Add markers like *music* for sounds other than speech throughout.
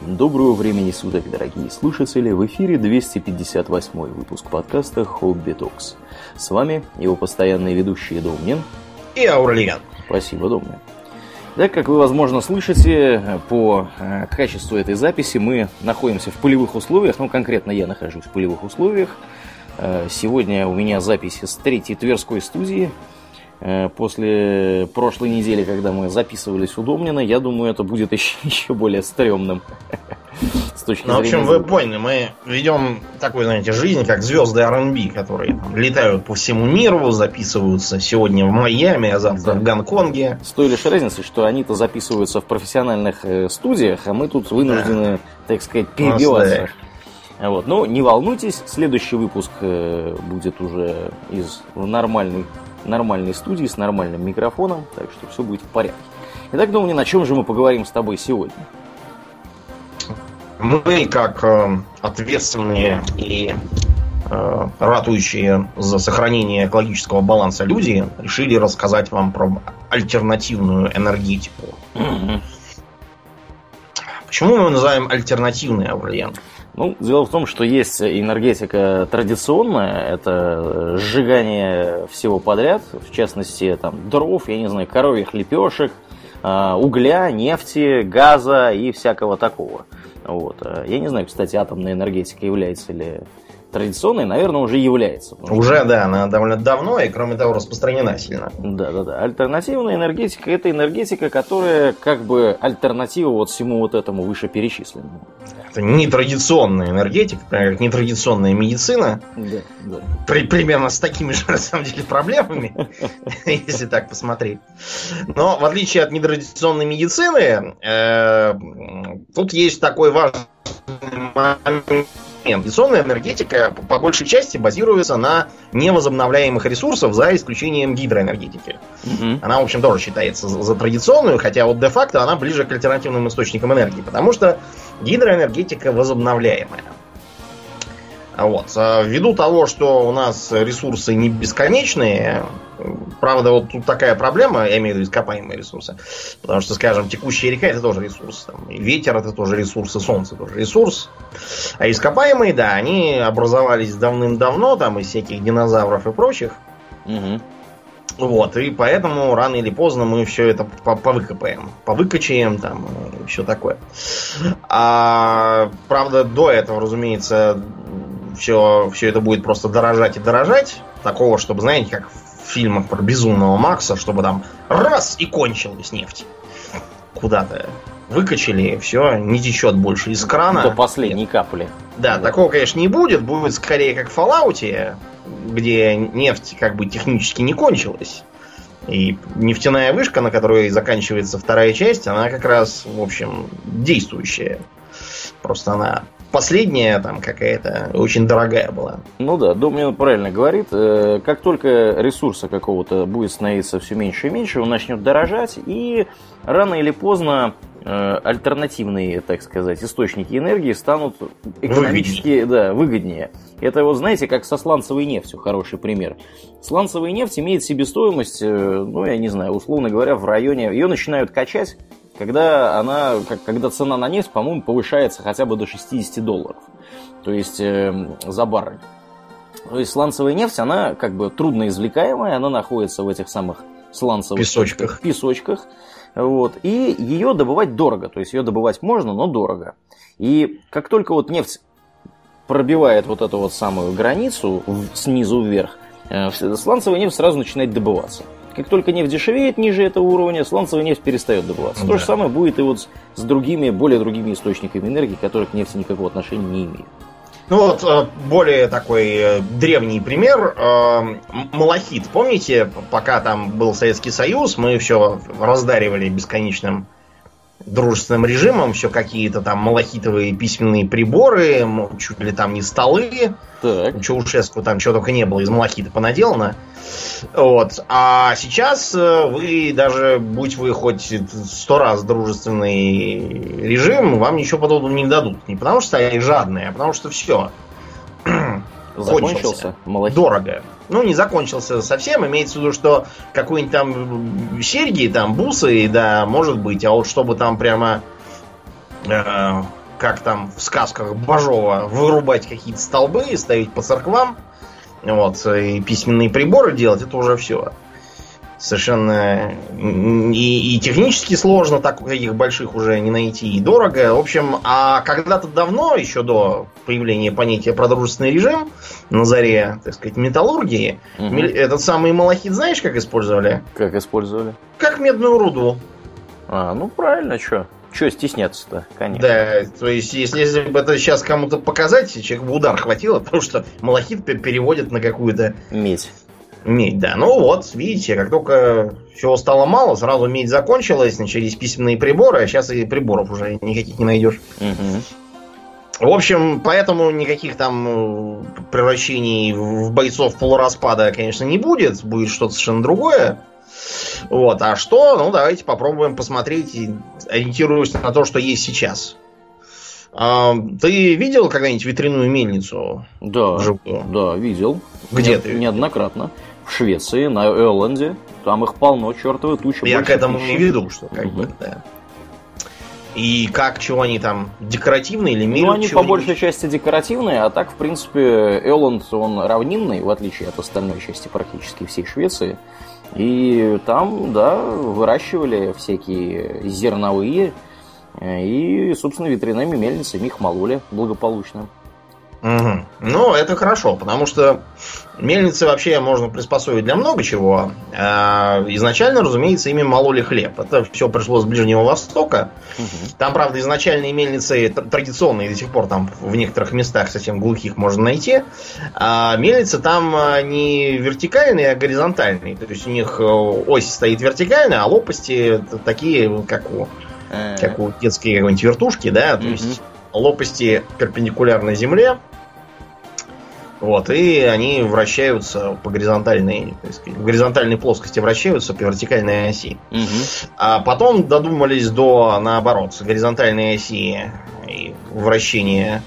Доброго времени суток, дорогие слушатели! В эфире 258 выпуск подкаста Хобби Токс. С вами его постоянные ведущие Домнин и Аурлиан. Спасибо, Домнин. Так как вы, возможно, слышите, по э, качеству этой записи мы находимся в полевых условиях, ну, конкретно я нахожусь в полевых условиях. Э, сегодня у меня запись с третьей Тверской студии, после прошлой недели, когда мы записывались у Домнина, я думаю, это будет *laughs* еще, еще более стрёмным. *laughs* С точки ну, в общем, вы поняли, мы ведем такую, знаете, жизнь, как звезды R&B, которые там, летают по всему миру, записываются сегодня в Майами, а завтра да. в Гонконге. С той лишь разницей, что они-то записываются в профессиональных э, студиях, а мы тут вынуждены, да. так сказать, перебиваться. Вот. Но не волнуйтесь, следующий выпуск э, будет уже из нормальной нормальной студии с нормальным микрофоном, так что все будет в порядке. Итак, думаю, на чем же мы поговорим с тобой сегодня? Мы, как э, ответственные и э, ратующие за сохранение экологического баланса люди, решили рассказать вам про альтернативную энергетику. Mm-hmm. Почему мы называем альтернативный Аурлиен? Ну, дело в том, что есть энергетика традиционная, это сжигание всего подряд, в частности, там, дров, я не знаю, коровьих лепешек, а, угля, нефти, газа и всякого такого. Вот. Я не знаю, кстати, атомная энергетика является ли традиционной, наверное, уже является. Уже, что... да, она довольно давно и, кроме того, распространена сильно. Да, да, да. Альтернативная энергетика – это энергетика, которая как бы альтернатива вот всему вот этому вышеперечисленному. Это нетрадиционная энергетика, например, нетрадиционная медицина. Да, да. При, примерно с такими же, *laughs* на самом деле, проблемами, *laughs* если так посмотреть. Но, в отличие от нетрадиционной медицины, э, тут есть такой важный момент Традиционная энергетика по большей части базируется на невозобновляемых ресурсах, за исключением гидроэнергетики. Угу. Она, в общем, тоже считается за традиционную, хотя вот де-факто она ближе к альтернативным источникам энергии, потому что гидроэнергетика возобновляемая. Вот. А ввиду того, что у нас ресурсы не бесконечные, правда, вот тут такая проблема, я имею в виду ископаемые ресурсы, потому что, скажем, текущая река это тоже ресурс, там, и ветер это тоже ресурс, и солнце тоже ресурс, а ископаемые, да, они образовались давным-давно, там, из всяких динозавров и прочих, угу. Вот, и поэтому рано или поздно мы все это повыкопаем. Повыкачаем там и все такое. А, правда, до этого, разумеется, все, все это будет просто дорожать и дорожать. Такого, чтобы, знаете, как в фильмах про безумного Макса, чтобы там раз и кончилась нефть. Куда-то выкачали, все, не течет больше из крана. До последней капли. Да, да, такого, конечно, не будет. Будет скорее как в Fallout, где нефть как бы технически не кончилась. И нефтяная вышка, на которой заканчивается вторая часть, она как раз, в общем, действующая. Просто она последняя там какая-то очень дорогая была. Ну да, Домнин правильно говорит. Э, как только ресурса какого-то будет становиться все меньше и меньше, он начнет дорожать, и рано или поздно э, альтернативные, так сказать, источники энергии станут экономически выгоднее. Да, выгоднее. Это вот, знаете, как со сланцевой нефтью, хороший пример. Сланцевая нефть имеет себестоимость, э, ну, я не знаю, условно говоря, в районе... Ее начинают качать когда она, как, когда цена на нефть, по-моему, повышается хотя бы до 60 долларов. То есть э, за баррель. То есть сланцевая нефть, она как бы трудно извлекаемая, она находится в этих самых сланцевых песочках. песочках вот, и ее добывать дорого. То есть ее добывать можно, но дорого. И как только вот нефть пробивает вот эту вот самую границу снизу вверх, э, сланцевая нефть сразу начинает добываться. Как только нефть дешевеет ниже этого уровня, сланцевая нефть перестает добываться. Да. То же самое будет и вот с, другими, более другими источниками энергии, которые к нефти никакого отношения не имеют. Ну вот, э, более такой э, древний пример. Э, малахит. Помните, пока там был Советский Союз, мы все раздаривали бесконечным дружественным режимом, все какие-то там малахитовые письменные приборы, чуть ли там не столы. Так. Чаушеску там чего только не было из малахита понаделано. Вот. А сейчас э, вы даже, будь вы хоть сто раз дружественный режим, вам ничего подобного не дадут. Не потому что они жадные, а потому что все. *clears throat* Закончился. Малахит. Дорого. Ну, не закончился совсем. Имеется в виду, что какой-нибудь там серьги, там бусы, да, может быть. А вот чтобы там прямо э, как там в сказках Бажова, вырубать какие-то столбы и ставить по церквам, вот, и письменные приборы делать, это уже все. Совершенно и, и технически сложно, так таких больших уже не найти, и дорого. В общем, а когда-то давно, еще до появления понятия продружественный режим, на заре, так сказать, металлургии, угу. этот самый малахит знаешь, как использовали? Как использовали? Как медную руду. А, ну правильно, что? Че стесняться-то, конечно. Да, то есть, если, если бы это сейчас кому-то показать, человек бы удар хватило, *laughs* потому что малахит переводит на какую-то... Медь. Медь, да. Ну вот, видите, как только всего стало мало, сразу медь закончилась, начались письменные приборы, а сейчас и приборов уже никаких не найдешь. Угу. В общем, поэтому никаких там э, превращений в бойцов полураспада, конечно, не будет. Будет что-то совершенно другое. Вот. А что? Ну, давайте попробуем посмотреть, ориентируясь на то, что есть сейчас. А, ты видел когда-нибудь ветряную мельницу? Да. Да, видел. Где Не, ты? Неоднократно. В Швеции, на Элленде. Там их полно, чертовы тучи. Я к этому не веду, что как угу. бы, да. И как, чего они там, декоративные или мелют? Ну, они по большей части декоративные, а так, в принципе, Элланд, он равнинный, в отличие от остальной части практически всей Швеции. И там, да, выращивали всякие зерновые и, собственно, ветряными мельницами их мололи благополучно. Угу. Ну, это хорошо, потому что мельницы вообще можно приспособить для много чего. А изначально, разумеется, ими мололи хлеб. Это все пришло с Ближнего Востока. Угу. Там, правда, изначальные мельницы традиционные до сих пор там в некоторых местах совсем глухих можно найти. А мельницы там а, не вертикальные, а горизонтальные. То есть у них э, ось стоит вертикальная, а лопасти такие, как у, э. как у детской какой-нибудь вертушки, да. То есть лопасти перпендикулярно земле, вот, и они вращаются по горизонтальной, есть, в горизонтальной плоскости вращаются по вертикальной оси. Угу. А потом додумались до, наоборот, горизонтальной оси и вращения,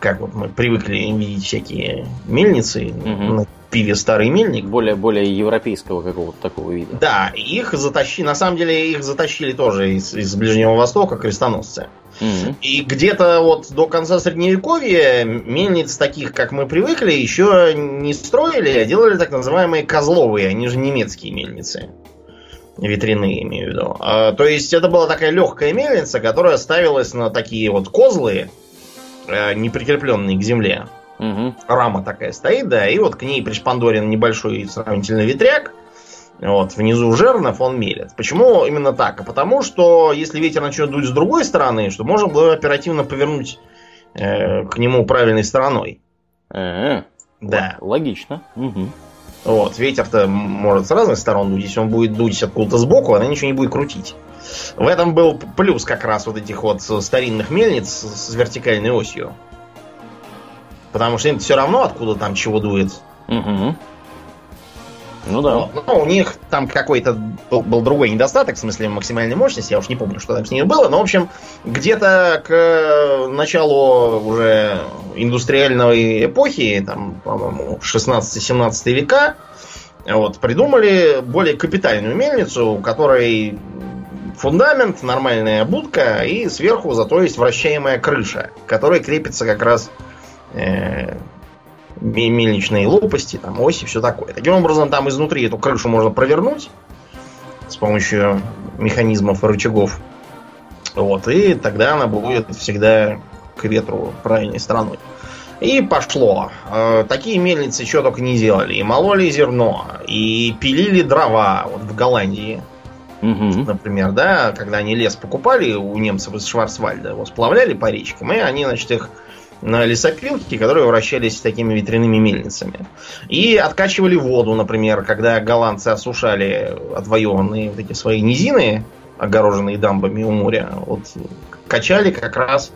как вот мы привыкли видеть всякие мельницы угу. на пиве старый мельник. Более, более европейского какого-то такого вида. Да, их затащили, на самом деле их затащили тоже из, из Ближнего Востока крестоносцы. И где-то вот до конца средневековья мельниц таких, как мы привыкли, еще не строили, а делали так называемые козловые, они же немецкие мельницы. Ветряные, имею в виду. А, то есть это была такая легкая мельница, которая ставилась на такие вот козлы, э, не прикрепленные к земле. Угу. Рама такая стоит, да, и вот к ней пришпандорен небольшой сравнительно ветряк, вот, внизу жернов он мелет. Почему именно так? А потому что если ветер начнет дуть с другой стороны, что можно было оперативно повернуть э, к нему правильной стороной. Э-э. Да. Логично. Угу. Вот, ветер-то может с разных сторон дуть. Если он будет дуть откуда-то сбоку, она ничего не будет крутить. В этом был плюс как раз вот этих вот старинных мельниц с вертикальной осью. Потому что им все равно, откуда там чего дует. Угу. Ну да. Вот. Ну, у них там какой-то был, был другой недостаток, в смысле максимальной мощности, я уж не помню, что там с ними было, но, в общем, где-то к началу уже индустриальной эпохи, там, по-моему, 16-17 века, вот, придумали более капитальную мельницу, у которой фундамент, нормальная будка и сверху зато есть вращаемая крыша, которая крепится как раз э, мельничные лопасти, там оси, все такое. Таким образом, там изнутри эту крышу можно провернуть с помощью механизмов и рычагов. Вот, и тогда она будет всегда к ветру правильной стороной. И пошло. Э, такие мельницы еще только не делали. И мололи зерно, и пилили дрова. Вот в Голландии, угу. например, да, когда они лес покупали у немцев из Шварцвальда, его сплавляли по речкам, и они, значит, их на лесопилки, которые вращались такими ветряными мельницами. И откачивали воду, например, когда голландцы осушали отвоеванные вот эти свои низины, огороженные дамбами у моря, вот качали как раз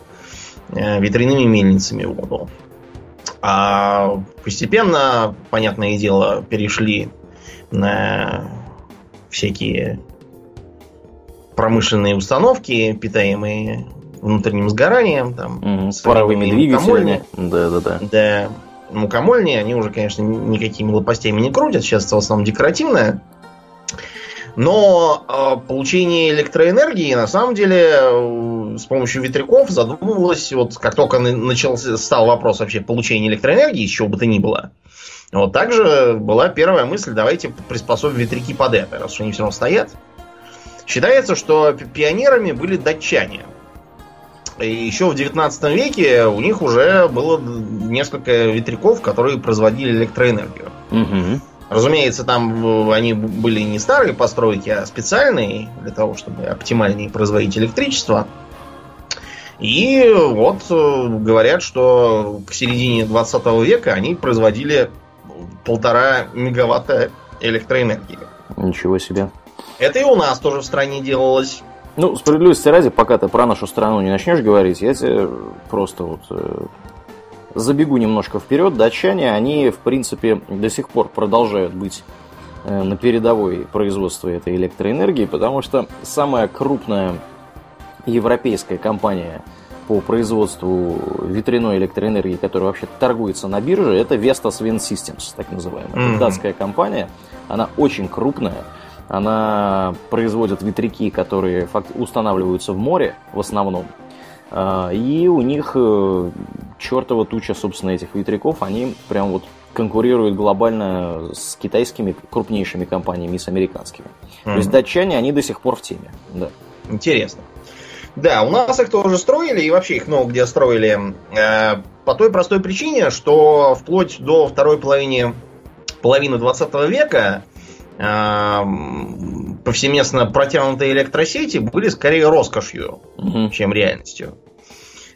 э, ветряными мельницами воду. А постепенно, понятное дело, перешли на всякие промышленные установки, питаемые внутренним сгоранием, там, угу, с паровыми двигателями. Да, да, да. Да. Мукомольни, они уже, конечно, никакими лопастями не крутят. Сейчас в основном декоративная. Но э, получение электроэнергии на самом деле э, с помощью ветряков задумывалось, вот как только начался, стал вопрос вообще получения электроэнергии, из чего бы то ни было, вот также была первая мысль, давайте приспособим ветряки под это, раз уж они все равно стоят. Считается, что пионерами были датчане. И еще в 19 веке у них уже было несколько ветряков, которые производили электроэнергию. Угу. Разумеется, там они были не старые постройки, а специальные, для того, чтобы оптимальнее производить электричество. И вот э, говорят, что к середине 20 века они производили полтора мегаватта электроэнергии. Ничего себе. Это и у нас тоже в стране делалось. Ну, справедливости ради, пока ты про нашу страну не начнешь говорить, я тебе просто вот э, забегу немножко вперед. Датчане, они, в принципе, до сих пор продолжают быть э, на передовой производстве этой электроэнергии, потому что самая крупная европейская компания по производству ветряной электроэнергии, которая вообще торгуется на бирже, это Vestas Wind Systems, так называемая. Mm-hmm. Это датская компания, она очень крупная, она производит ветряки, которые устанавливаются в море в основном. А, и у них э, чертова туча, собственно, этих ветряков, они прям вот конкурируют глобально с китайскими крупнейшими компаниями и с американскими. Mm-hmm. То есть датчане, они до сих пор в теме. Да. Интересно. Да, у нас их тоже строили, и вообще их много где строили. Э, по той простой причине, что вплоть до второй половины, половины 20 века повсеместно протянутые электросети были скорее роскошью, угу. чем реальностью.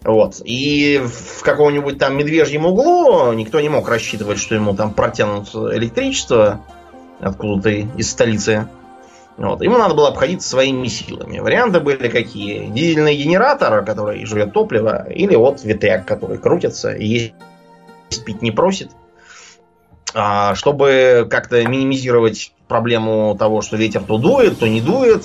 Вот. И в каком-нибудь там медвежьем углу никто не мог рассчитывать, что ему там протянут электричество откуда-то из столицы. Вот. Ему надо было обходиться своими силами. Варианты были какие? Дизельный генератор, который жрет топливо, или вот ветряк, который крутится и есть пить не просит. Чтобы как-то минимизировать проблему того, что ветер то дует, то не дует.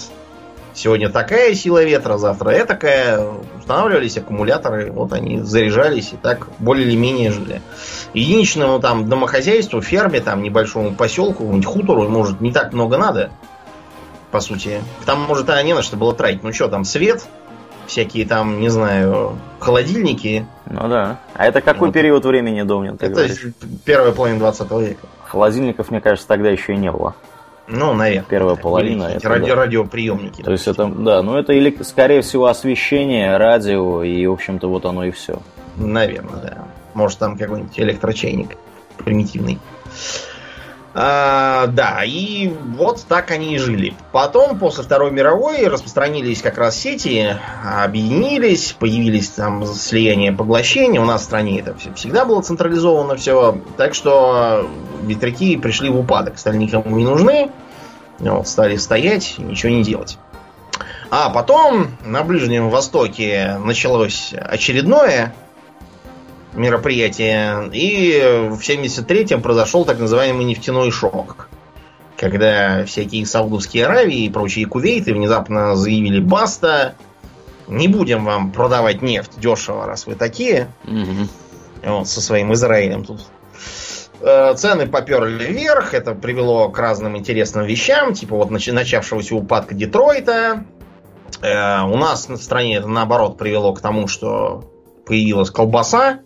Сегодня такая сила ветра, завтра это такая. Устанавливались аккумуляторы, вот они заряжались и так более или менее жили. Единичному там домохозяйству, ферме, там небольшому поселку, хутору, может, не так много надо по сути. Там, может, а не на что было тратить. Ну что, там свет, всякие там, не знаю, холодильники. Ну да. А это какой вот. период времени, Домнин, ты Это говоришь? первая половина 20 века. Холодильников, мне кажется, тогда еще и не было. Ну, наверное. Первая да, половина. Это, радио, да. Радиоприемники. То есть это, да, ну это или, скорее всего, освещение, радио, и, в общем-то, вот оно и все. Наверное, да. Может, там какой-нибудь электрочайник примитивный. А, да, и вот так они и жили. Потом, после Второй мировой, распространились как раз сети, объединились, появились там слияние поглощения. У нас в стране это все, всегда было централизовано все. Так что ветряки пришли в упадок, стали никому не нужны. Вот, стали стоять и ничего не делать. А потом на Ближнем Востоке началось очередное мероприятие. И в 73-м произошел так называемый нефтяной шок. Когда всякие Саудовские Аравии и прочие кувейты внезапно заявили «Баста! Не будем вам продавать нефть дешево, раз вы такие». Угу. Вот, со своим Израилем тут. Э, цены поперли вверх, это привело к разным интересным вещам, типа вот начавшегося упадка Детройта. Э, у нас в стране это наоборот привело к тому, что появилась колбаса,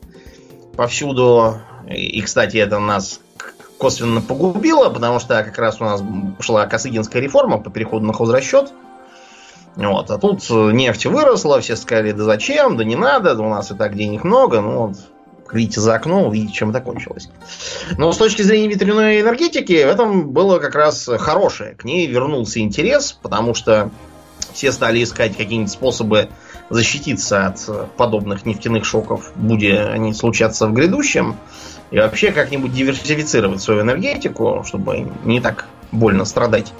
повсюду. И, кстати, это нас косвенно погубило, потому что как раз у нас шла Косыгинская реформа по переходу на хозрасчет. Вот, а тут нефть выросла, все сказали, да зачем, да не надо, да у нас и так денег много, ну вот, видите за окно, видите, чем это кончилось. Но с точки зрения ветряной энергетики, в этом было как раз хорошее. К ней вернулся интерес, потому что все стали искать какие-нибудь способы защититься от подобных нефтяных шоков, будь они случаться в грядущем, и вообще как-нибудь диверсифицировать свою энергетику, чтобы не так больно страдать.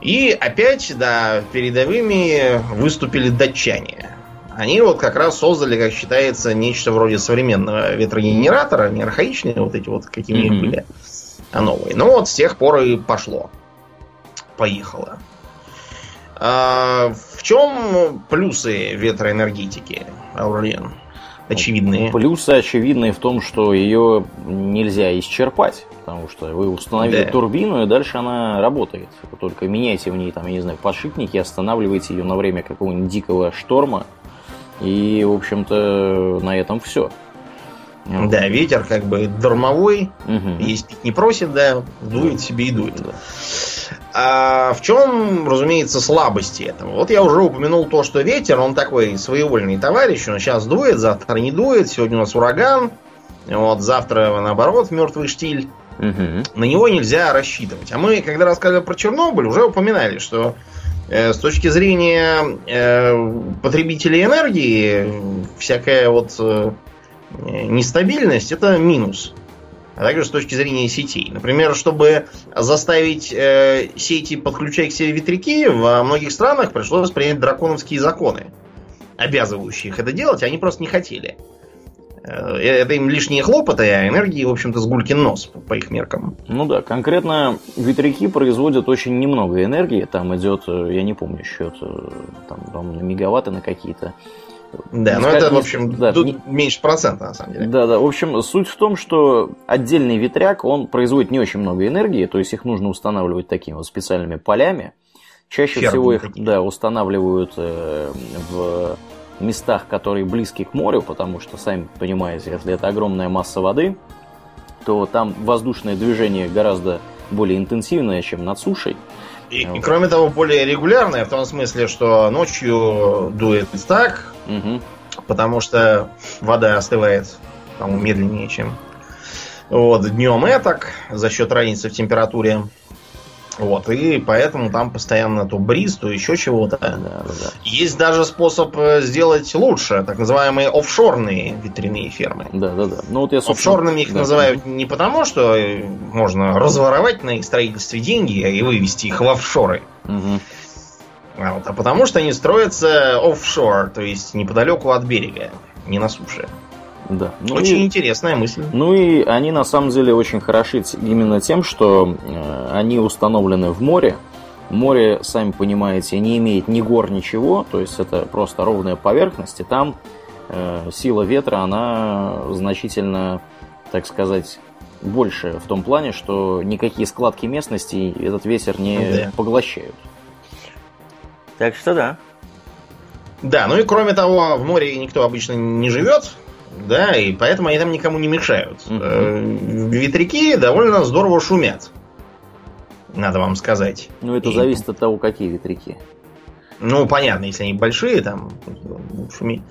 И опять, да, передовыми выступили датчане. Они вот как раз создали, как считается, нечто вроде современного ветрогенератора, не архаичные вот эти вот, какие mm-hmm. были, а новые. Ну вот с тех пор и пошло. Поехало. А, чем плюсы ветроэнергетики, Аурлиен? очевидные. Плюсы очевидные в том, что ее нельзя исчерпать, потому что вы установили да. турбину, и дальше она работает. Вы только меняйте в ней, там, я не знаю, подшипники, останавливаете ее на время какого-нибудь дикого шторма, и, в общем-то, на этом все. Да, ветер как бы дармовой, угу. есть пить не просит, да, дует себе и дует. Да. А в чем, разумеется, слабости этого? Вот я уже упомянул то, что ветер, он такой своевольный товарищ, он сейчас дует, завтра не дует, сегодня у нас ураган, вот завтра, наоборот, мертвый штиль. Угу. На него нельзя рассчитывать. А мы, когда рассказывали про Чернобыль, уже упоминали, что э, с точки зрения э, потребителей энергии, всякая вот э, нестабильность это минус а также с точки зрения сетей. Например, чтобы заставить э, сети подключать к себе ветряки, во многих странах пришлось принять драконовские законы, обязывающие их это делать, а они просто не хотели. Э, это им лишние хлопоты, а энергии, в общем-то, с гулькин нос по их меркам. Ну да, конкретно ветряки производят очень немного энергии. Там идет, э, я не помню счет, э, там, на мегаватты на какие-то. Да, но это, в общем, да, тут не... меньше процента, на самом деле. Да, да. В общем, суть в том, что отдельный ветряк, он производит не очень много энергии, то есть их нужно устанавливать такими вот специальными полями. Чаще Фермы всего их такие. да, устанавливают э, в местах, которые близки к морю, потому что, сами понимаете, если это огромная масса воды, то там воздушное движение гораздо более интенсивное, чем над сушей. И, и кроме того, более регулярное, в том смысле, что ночью дует так, угу. потому что вода остывает, по-моему, медленнее, чем вот, днем этак, за счет разницы в температуре. Вот, и поэтому там постоянно то бриз, то еще чего-то. Да, да, да. Есть даже способ э, сделать лучше, так называемые офшорные ветряные фермы. Да, да, да. Ну, вот я, собственно... Офшорными их да. называют не потому, что э, можно разворовать на их строительстве деньги и вывести их в офшоры. Угу. А, вот, а потому что они строятся офшор, то есть неподалеку от берега, не на суше. Да. Ну очень и, интересная мысль. Ну и они на самом деле очень хороши именно тем, что э, они установлены в море. Море, сами понимаете, не имеет ни гор, ничего, то есть это просто ровная поверхность, и там э, сила ветра, она значительно, так сказать, больше в том плане, что никакие складки местности этот ветер не да. поглощают. Так что да. Да, ну и кроме того, в море никто обычно не живет, да, и поэтому они там никому не мешают. Угу. Ветряки довольно здорово шумят. Надо вам сказать. Ну, это и... зависит от того, какие ветряки. Ну, понятно, если они большие, там шуми.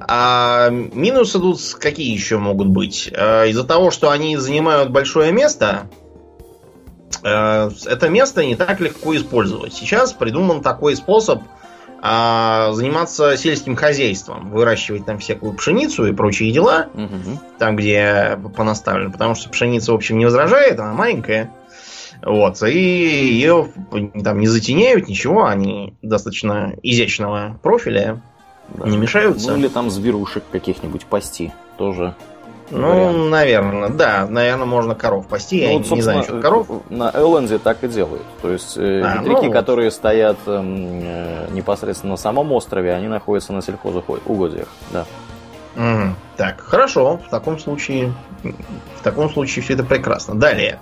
А минусы тут какие еще могут быть? А, из-за того, что они занимают большое место, а, это место не так легко использовать. Сейчас придуман такой способ а заниматься сельским хозяйством, выращивать там всякую пшеницу и прочие дела, угу. там, где понаставлено, потому что пшеница, в общем, не возражает, она маленькая. Вот, и ее там не затеняют, ничего, они достаточно изящного профиля, да. не мешаются. Ну или там зверушек каких-нибудь пасти тоже ну, вариант. наверное, да. Наверное, можно коров пасти. Ну, Я вот, не знаю, что коров. На Элленде так и делают. То есть э, а, ветряки, ну... которые стоят эм, э, непосредственно на самом острове, они находятся на сельхозугодиях. Да. Угу. Так, хорошо. В таком случае. В таком случае все это прекрасно. Далее.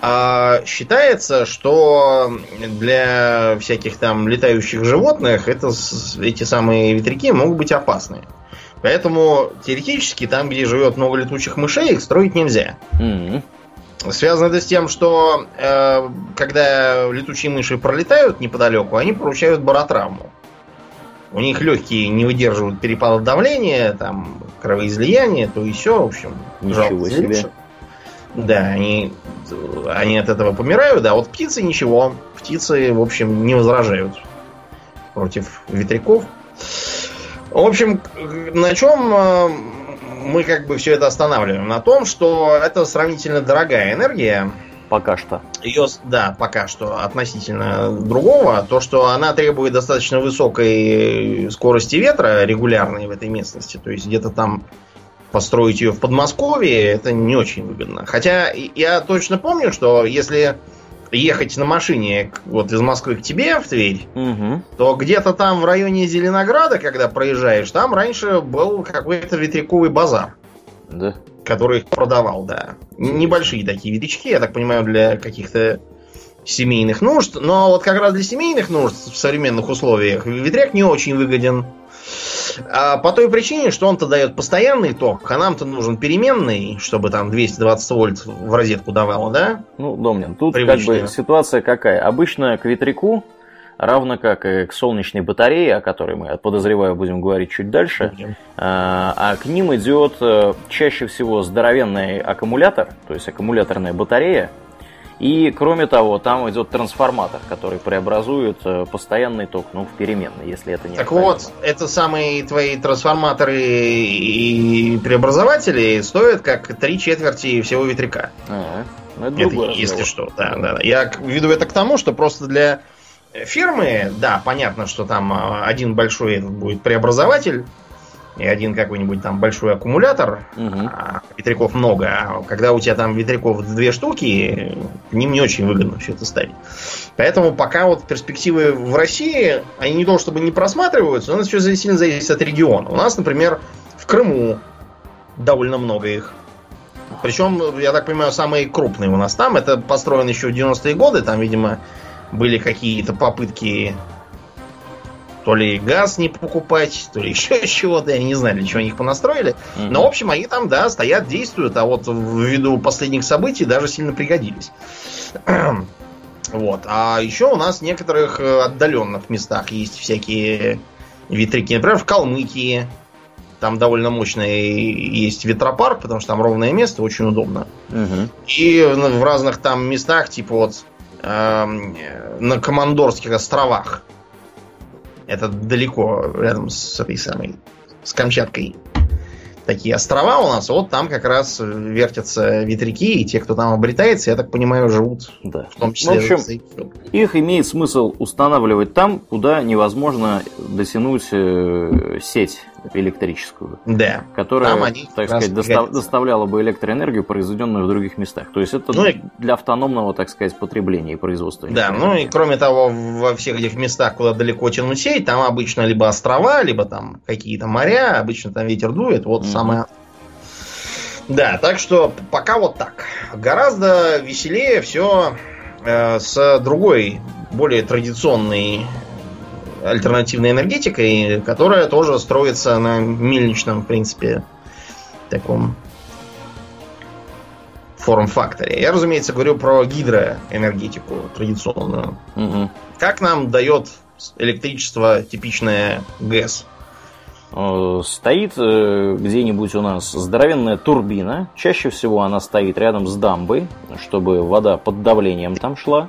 А, считается, что для всяких там летающих животных это, эти самые ветряки могут быть опасны. Поэтому теоретически там, где живет много летучих мышей, их строить нельзя. Mm-hmm. Связано это с тем, что э, когда летучие мыши пролетают неподалеку, они получают баротравму. У них легкие не выдерживают перепада давления, там кровоизлияние, то и все, в общем. Ничего себе. Да, они, они от этого помирают, а вот птицы ничего. Птицы, в общем, не возражают против ветряков. В общем, на чем э, мы как бы все это останавливаем? На том, что это сравнительно дорогая энергия. Пока что. Ее, да, пока что относительно другого. То, что она требует достаточно высокой скорости ветра регулярной в этой местности. То есть где-то там построить ее в Подмосковье, это не очень выгодно. Хотя я точно помню, что если ехать на машине вот из Москвы к тебе в Тверь, угу. то где-то там в районе Зеленограда, когда проезжаешь, там раньше был какой-то ветряковый базар. Да. Который их продавал, да. Небольшие такие ветрячки, я так понимаю, для каких-то семейных нужд. Но вот как раз для семейных нужд в современных условиях ветряк не очень выгоден. А по той причине, что он-то дает постоянный ток, а нам-то нужен переменный, чтобы там 220 вольт в розетку давало, да? Ну, Домнин, тут Привычная. как бы ситуация какая? Обычно к ветряку, равно как и к солнечной батарее, о которой мы, подозреваю, будем говорить чуть дальше, будем. а, а к ним идет э, чаще всего здоровенный аккумулятор, то есть аккумуляторная батарея, и, кроме того, там идет трансформатор, который преобразует э, постоянный ток ну, в переменный, если это не Так вот, это самые твои трансформаторы и преобразователи стоят как три четверти всего ветряка. А, ну это, это если что, да, да, да. Я веду это к тому, что просто для фирмы, да, понятно, что там а, один большой будет преобразователь, и один какой-нибудь там большой аккумулятор, угу. а ветряков много, а когда у тебя там ветряков две штуки, ним не очень выгодно все это ставить. Поэтому пока вот перспективы в России, они не то чтобы не просматриваются, но это все сильно зависит от региона. У нас, например, в Крыму довольно много их. Причем, я так понимаю, самые крупные у нас там. Это построено еще в 90-е годы. Там, видимо, были какие-то попытки то ли газ не покупать, то ли *laughs* еще чего-то, я не знаю, для чего они их понастроили. Mm-hmm. Но, в общем, они там, да, стоят, действуют, а вот ввиду последних событий даже сильно пригодились. *clears throat* вот. А еще у нас в некоторых э, отдаленных местах есть всякие ветряки. Например, в Калмыкии. Там довольно мощный есть ветропарк, потому что там ровное место, очень удобно. Угу. И в разных там местах, типа вот э, на Командорских островах, это далеко рядом с этой самой, с Камчаткой. Такие острова у нас, вот там как раз вертятся ветряки, и те, кто там обретается, я так понимаю, живут. Да. В том числе. В общем, их имеет смысл устанавливать там, куда невозможно дотянуть э, сеть электрическую. Да. Которая, Там они так сказать, достав, доставляла бы электроэнергию, произведенную в других местах. То есть это ну, и... для автономного, так сказать, потребления и производства. Да, ну и кроме того, во всех этих местах, куда далеко тянуть сеть, там обычно либо острова, либо там какие-то моря, обычно там ветер дует, вот mm-hmm. самое да, так что пока вот так. Гораздо веселее все э, с другой, более традиционной альтернативной энергетикой, которая тоже строится на мельничном, в принципе, таком форм-факторе. Я, разумеется, говорю про гидроэнергетику традиционную. Угу. Как нам дает электричество типичное ГЭС? Э, стоит э, где-нибудь у нас здоровенная турбина. Чаще всего она стоит рядом с дамбой, чтобы вода под давлением там шла.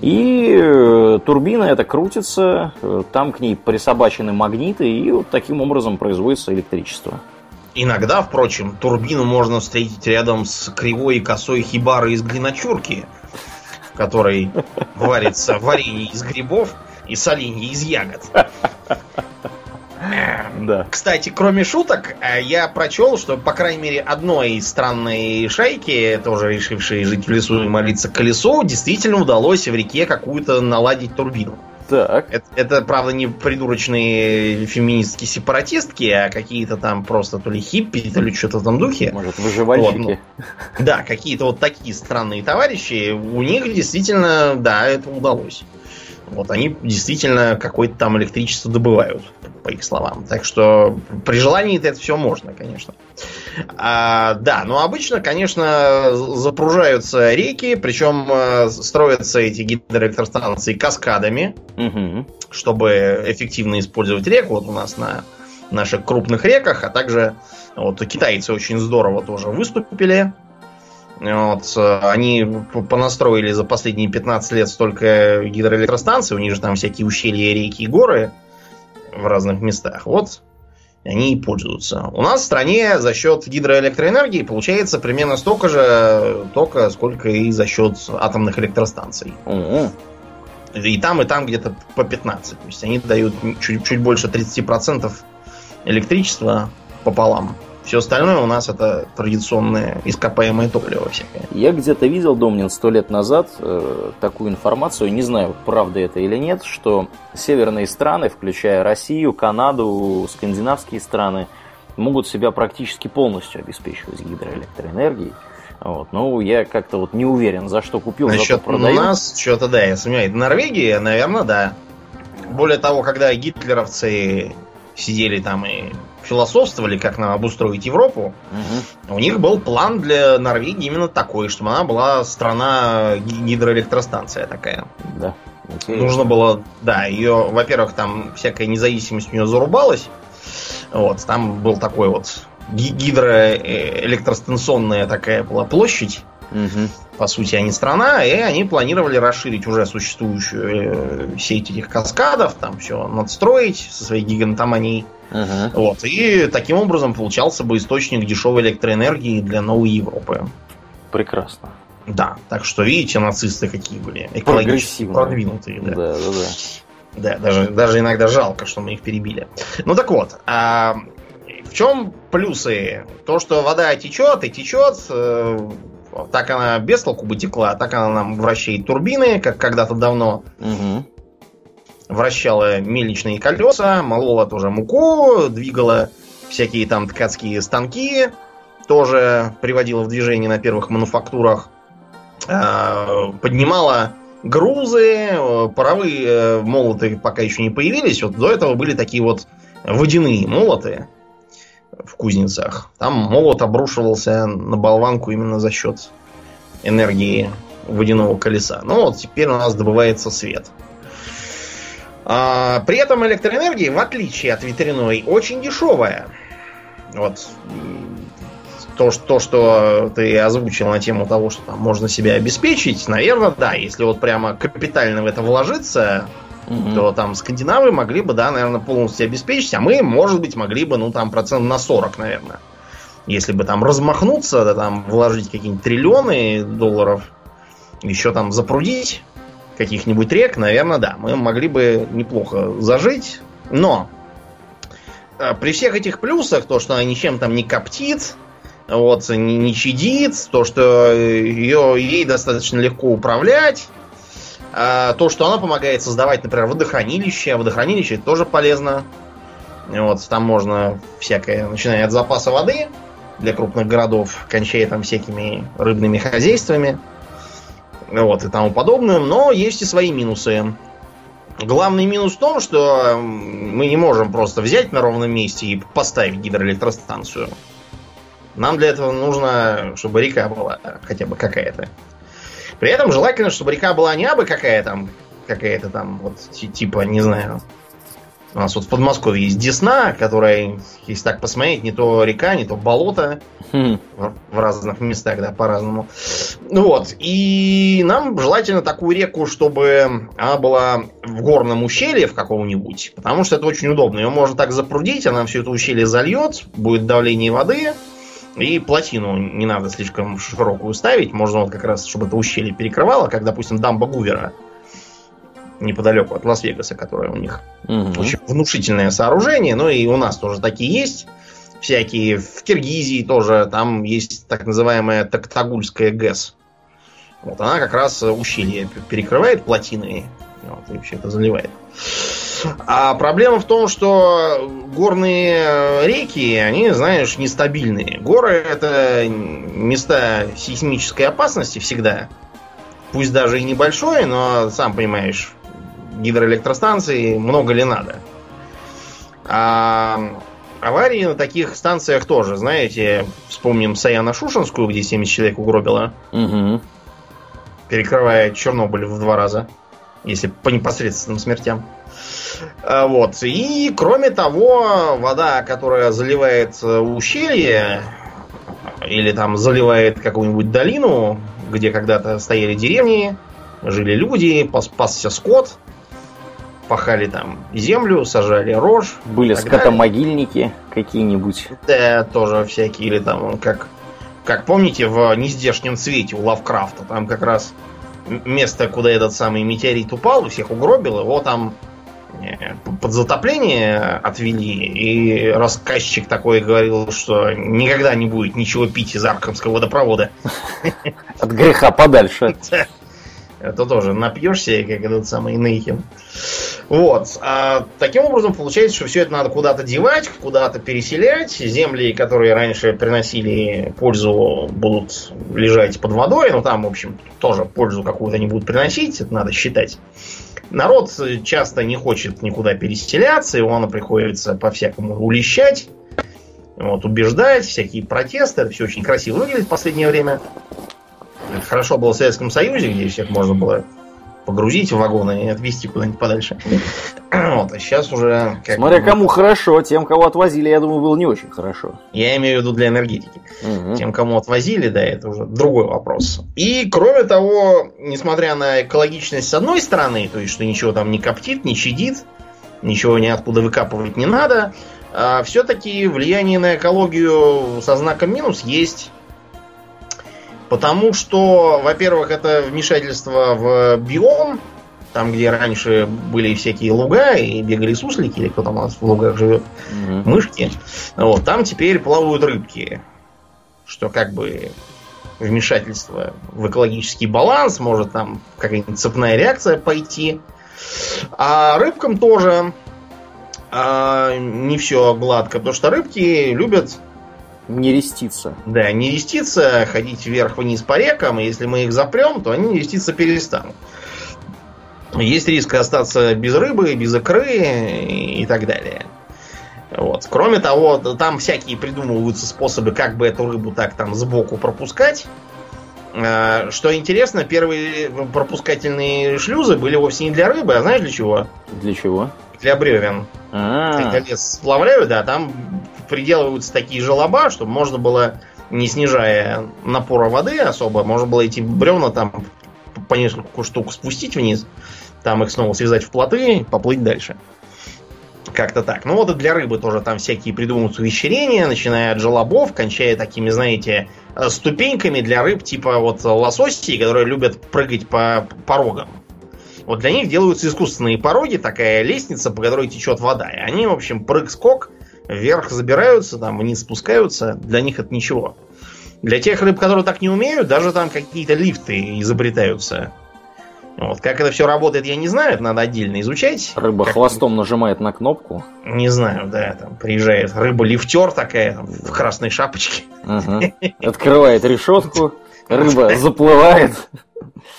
И э, турбина это крутится, э, там к ней присобачены магниты, и вот таким образом производится электричество. Иногда, впрочем, турбину можно встретить рядом с кривой и косой хибарой из глиночурки, в которой варится варенье из грибов и соленье из ягод. Да. Кстати, кроме шуток, э, я прочел, что, по крайней мере, одной странной шайке, тоже решившей жить в лесу и молиться колесу, действительно удалось в реке какую-то наладить турбину. Так. Это, это, правда, не придурочные феминистки сепаратистки, а какие-то там просто то ли хиппи, то ли что-то этом духе. Может, выживальщики. Вот, ну, да, какие-то вот такие странные товарищи. У них действительно, да, это удалось. Вот они действительно какое-то там электричество добывают по их словам. Так что при желании это все можно, конечно. А, да, но обычно, конечно, запружаются реки, причем э, строятся эти гидроэлектростанции каскадами, угу. чтобы эффективно использовать реку. Вот у нас на наших крупных реках, а также вот китайцы очень здорово тоже выступили. Вот, они понастроили за последние 15 лет столько гидроэлектростанций, у них же там всякие ущелья, реки и горы в разных местах. Вот они и пользуются. У нас в стране за счет гидроэлектроэнергии получается примерно столько же тока, сколько и за счет атомных электростанций. Угу. И там, и там где-то по 15. То есть они дают чуть, чуть больше 30% электричества пополам Все остальное у нас это традиционное ископаемое топливо всякое. Я где-то видел, Домнин, сто лет назад э, такую информацию, не знаю, правда это или нет, что северные страны, включая Россию, Канаду, скандинавские страны, могут себя практически полностью обеспечивать гидроэлектроэнергией. Вот. Ну, я как-то вот не уверен, за что купил, Насчет за продаю. У нас что-то, да, я сомневаюсь. Норвегия, наверное, да. Более того, когда гитлеровцы сидели там и философствовали, как нам обустроить Европу, угу. у них был план для Норвегии именно такой, чтобы она была страна гидроэлектростанция такая. Да. Интересно. Нужно было, да, ее, во-первых, там всякая независимость у нее зарубалась. Вот, там был такой вот гидроэлектростанционная такая была площадь. Угу. По сути, они страна, и они планировали расширить уже существующую э, сеть этих каскадов, там все надстроить со своей гигантоманией. Угу. Вот. И таким образом получался бы источник дешевой электроэнергии для новой Европы. Прекрасно. Да, так что видите, нацисты какие были. Экологически продвинутые. Да, да, да. Да, даже, даже иногда жалко, что мы их перебили. Ну так вот, а в чем плюсы? То, что вода течет и течет, э, так она без толку бы текла, так она нам вращает турбины, как когда-то давно. Угу. Вращала мельничные колеса, молола тоже муку, двигала всякие там ткацкие станки, тоже приводила в движение на первых мануфактурах, э, поднимала грузы, паровые э, молоты пока еще не появились. Вот до этого были такие вот водяные молоты в кузницах. Там молот обрушивался на болванку именно за счет энергии водяного колеса. Ну вот теперь у нас добывается свет. А, при этом электроэнергия, в отличие от ветряной, очень дешевая. Вот то, что, что ты озвучил на тему того, что там можно себя обеспечить, наверное, да. Если вот прямо капитально в это вложиться, угу. то там скандинавы могли бы, да, наверное, полностью обеспечить, а мы, может быть, могли бы, ну, там, процент на 40, наверное. Если бы там размахнуться, да, там, вложить какие-нибудь триллионы долларов, еще там запрудить каких-нибудь рек, наверное, да, мы могли бы неплохо зажить. Но э, при всех этих плюсах, то, что она ничем там не коптит, вот, не, не чадит, то, что ее, ей достаточно легко управлять, а, то, что она помогает создавать, например, водохранилище. Водохранилище тоже полезно. Вот, там можно всякое, начиная от запаса воды для крупных городов, кончая там всякими рыбными хозяйствами, вот, и тому подобным. Но есть и свои минусы. Главный минус в том, что мы не можем просто взять на ровном месте и поставить гидроэлектростанцию. Нам для этого нужно, чтобы река была хотя бы какая-то. При этом желательно, чтобы река была не абы какая там, какая-то там, вот, типа, не знаю. У нас вот в Подмосковье есть Десна, которая, если так посмотреть, не то река, не то болото. Хм. В разных местах, да, по-разному. Ну вот. И нам желательно такую реку, чтобы она была в горном ущелье в каком-нибудь. Потому что это очень удобно. Ее можно так запрудить, она все это ущелье зальет, будет давление воды. И плотину не надо слишком широкую ставить. Можно вот как раз, чтобы это ущелье перекрывало, как, допустим, дамба Гувера неподалеку от Лас-Вегаса, которое у них угу. очень внушительное сооружение. Ну и у нас тоже такие есть. Всякие в Киргизии тоже там есть так называемая Токтагульская ГЭС. Вот она как раз ущелье перекрывает плотиной вот, и все это заливает. А проблема в том, что горные реки, они, знаешь, нестабильные. Горы это места сейсмической опасности всегда. Пусть даже и небольшое, но сам понимаешь, гидроэлектростанции много ли надо. А аварии на таких станциях тоже, знаете, вспомним Саяно-Шушенскую, где 70 человек угробило. Угу. Перекрывая Чернобыль в два раза. Если по непосредственным смертям. А, вот. И, кроме того, вода, которая заливает э, ущелье, или там заливает какую-нибудь долину, где когда-то стояли деревни, жили люди, пасся скот, пахали там землю, сажали рожь. Были скотомогильники какие-нибудь. Да, тоже всякие. Или там, как, как помните, в нездешнем цвете у Лавкрафта, там как раз место, куда этот самый метеорит упал, у всех угробил, его там под затопление отвели, и рассказчик такой говорил, что никогда не будет ничего пить из Аркамского водопровода. От греха подальше. *laughs* Это тоже напьешься, как этот самый Нейхин. Вот. А, таким образом, получается, что все это надо куда-то девать, куда-то переселять. Земли, которые раньше приносили пользу, будут лежать под водой. Но там, в общем, тоже пользу какую-то не будут приносить. Это надо считать. Народ часто не хочет никуда переселяться, его приходится по-всякому улещать, вот, убеждать, всякие протесты. Это все очень красиво выглядит в последнее время. Это хорошо было в Советском Союзе, где всех можно было погрузить в вагоны и отвезти куда-нибудь подальше. *clears throat* Вот, а сейчас уже... Как Смотря кому хорошо, тем, кого отвозили, я думаю, было не очень хорошо. Я имею в виду для энергетики. Угу. Тем, кому отвозили, да, это уже другой вопрос. И, кроме того, несмотря на экологичность с одной стороны, то есть, что ничего там не коптит, не щадит, ничего ниоткуда выкапывать не надо, а все-таки влияние на экологию со знаком минус есть. Потому что, во-первых, это вмешательство в биом, там, где раньше были всякие луга и бегали суслики, или кто там у нас в лугах живет, угу. мышки. Вот, там теперь плавают рыбки. Что как бы вмешательство в экологический баланс, может там какая-нибудь цепная реакция пойти. А рыбкам тоже а, не все гладко, потому что рыбки любят не реститься. Да, не реститься, ходить вверх-вниз по рекам, и если мы их запрем, то они реститься перестанут. Есть риск остаться без рыбы, без икры и так далее. Вот. Кроме того, там всякие придумываются способы, как бы эту рыбу так там сбоку пропускать. А, что интересно, первые пропускательные шлюзы были вовсе не для рыбы, а знаешь для чего? Для чего? Для бревен. А-а-а. Когда лес сплавляют, да, там приделываются такие желоба, чтобы можно было, не снижая напора воды особо, можно было эти бревна там по несколько штук спустить вниз, там их снова связать в плоты, поплыть дальше. Как-то так. Ну вот и для рыбы тоже там всякие придумываются вещерения, начиная от желобов, кончая такими, знаете, э, ступеньками для рыб, типа вот лососей, которые любят прыгать по порогам. Вот для них делаются искусственные пороги, такая лестница, по которой течет вода. И они, в общем, прыг-скок, вверх забираются, там вниз спускаются. Для них это ничего. Для тех рыб, которые так не умеют, даже там какие-то лифты изобретаются. Вот. Как это все работает, я не знаю, это надо отдельно изучать. Рыба как... хвостом нажимает на кнопку. Не знаю, да, там приезжает рыба-лифтер такая, там, в красной шапочке. Угу. Открывает решетку, *laughs* рыба заплывает.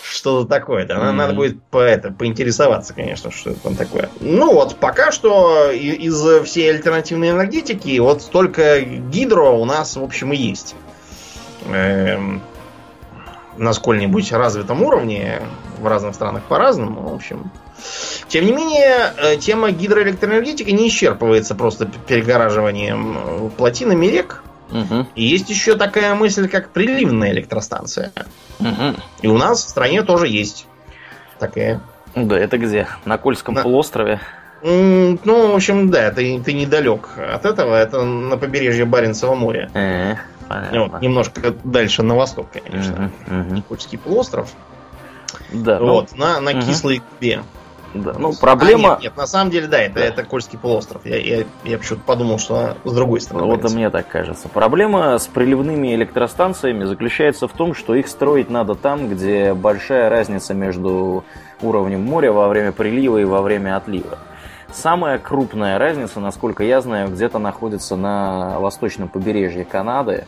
Что-то такое, да. Mm-hmm. Надо будет по это, поинтересоваться, конечно, что это там такое. Ну вот, пока что из всей альтернативной энергетики вот только гидро у нас, в общем, и есть. Эм, на сколь-нибудь развитом уровне, в разных странах по-разному, в общем. Тем не менее, э, тема гидроэлектроэнергетики не исчерпывается просто перегораживанием э, плотинами рек. Угу. И есть еще такая мысль, как приливная электростанция. Угу. И у нас в стране тоже есть такая. Да, это где? На Кольском на... полуострове? Ну, в общем, да, ты, ты недалек от этого. Это на побережье Баренцева моря. Э, вот, немножко дальше на восток, конечно. Угу, угу. Полуостров. Да. Вот, ну... на, на угу. кислой губе. Да, ну проблема... А, нет, нет, на самом деле, да, это, да. это Кольский полуостров. Я, я, я почему-то подумал, что с другой стороны. Вот и мне так кажется. Проблема с приливными электростанциями заключается в том, что их строить надо там, где большая разница между уровнем моря во время прилива и во время отлива. Самая крупная разница, насколько я знаю, где-то находится на восточном побережье Канады.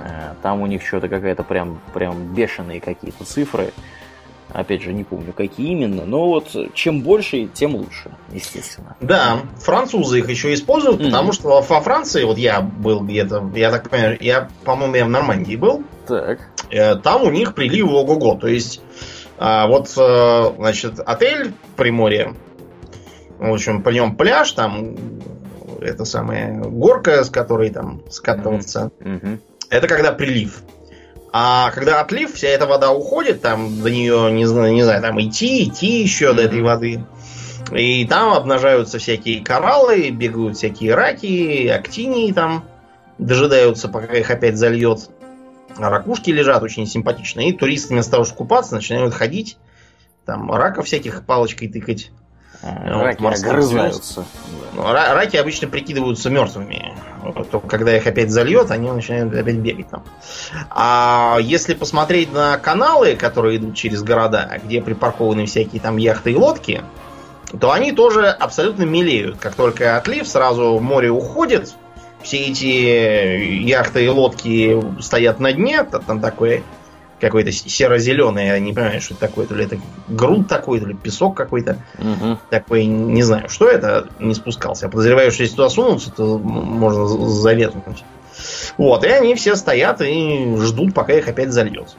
Э, там у них что-то какая-то прям, прям бешеные какие-то цифры. Опять же, не помню, какие именно, но вот чем больше, тем лучше, естественно. Да, французы их еще используют, mm-hmm. потому что во Франции, вот я был где-то, я так понимаю, я, по-моему, я в Нормандии был. Так. Э, там у них прилив ого-го. То есть, а, вот, э, значит, отель при море, в общем, по нем пляж, там это самая горка, с которой там скатываться. Mm-hmm. Это когда прилив. А когда отлив, вся эта вода уходит, там до нее, не знаю, не знаю, там идти, идти еще mm-hmm. до этой воды. И там обнажаются всякие кораллы, бегают всякие раки, актинии там дожидаются, пока их опять зальет. А ракушки лежат очень симпатичные. И туристы вместо того, чтобы купаться, начинают ходить, там раков всяких палочкой тыкать. А, раки вот, огрызаются. Ну, раки обычно прикидываются мертвыми. То, когда их опять зальет, они начинают опять бегать там. А если посмотреть на каналы, которые идут через города, где припаркованы всякие там яхты и лодки, то они тоже абсолютно мелеют. Как только отлив, сразу в море уходит, все эти яхты и лодки стоят на дне, там такой какой-то серо-зеленый, я не понимаю, что это такое, то ли это грунт такой, то ли песок какой-то. Угу. Такой, не знаю, что это, не спускался. Я подозреваю, что если туда сунуться, то можно заветнуть. Вот, и они все стоят и ждут, пока их опять зальет.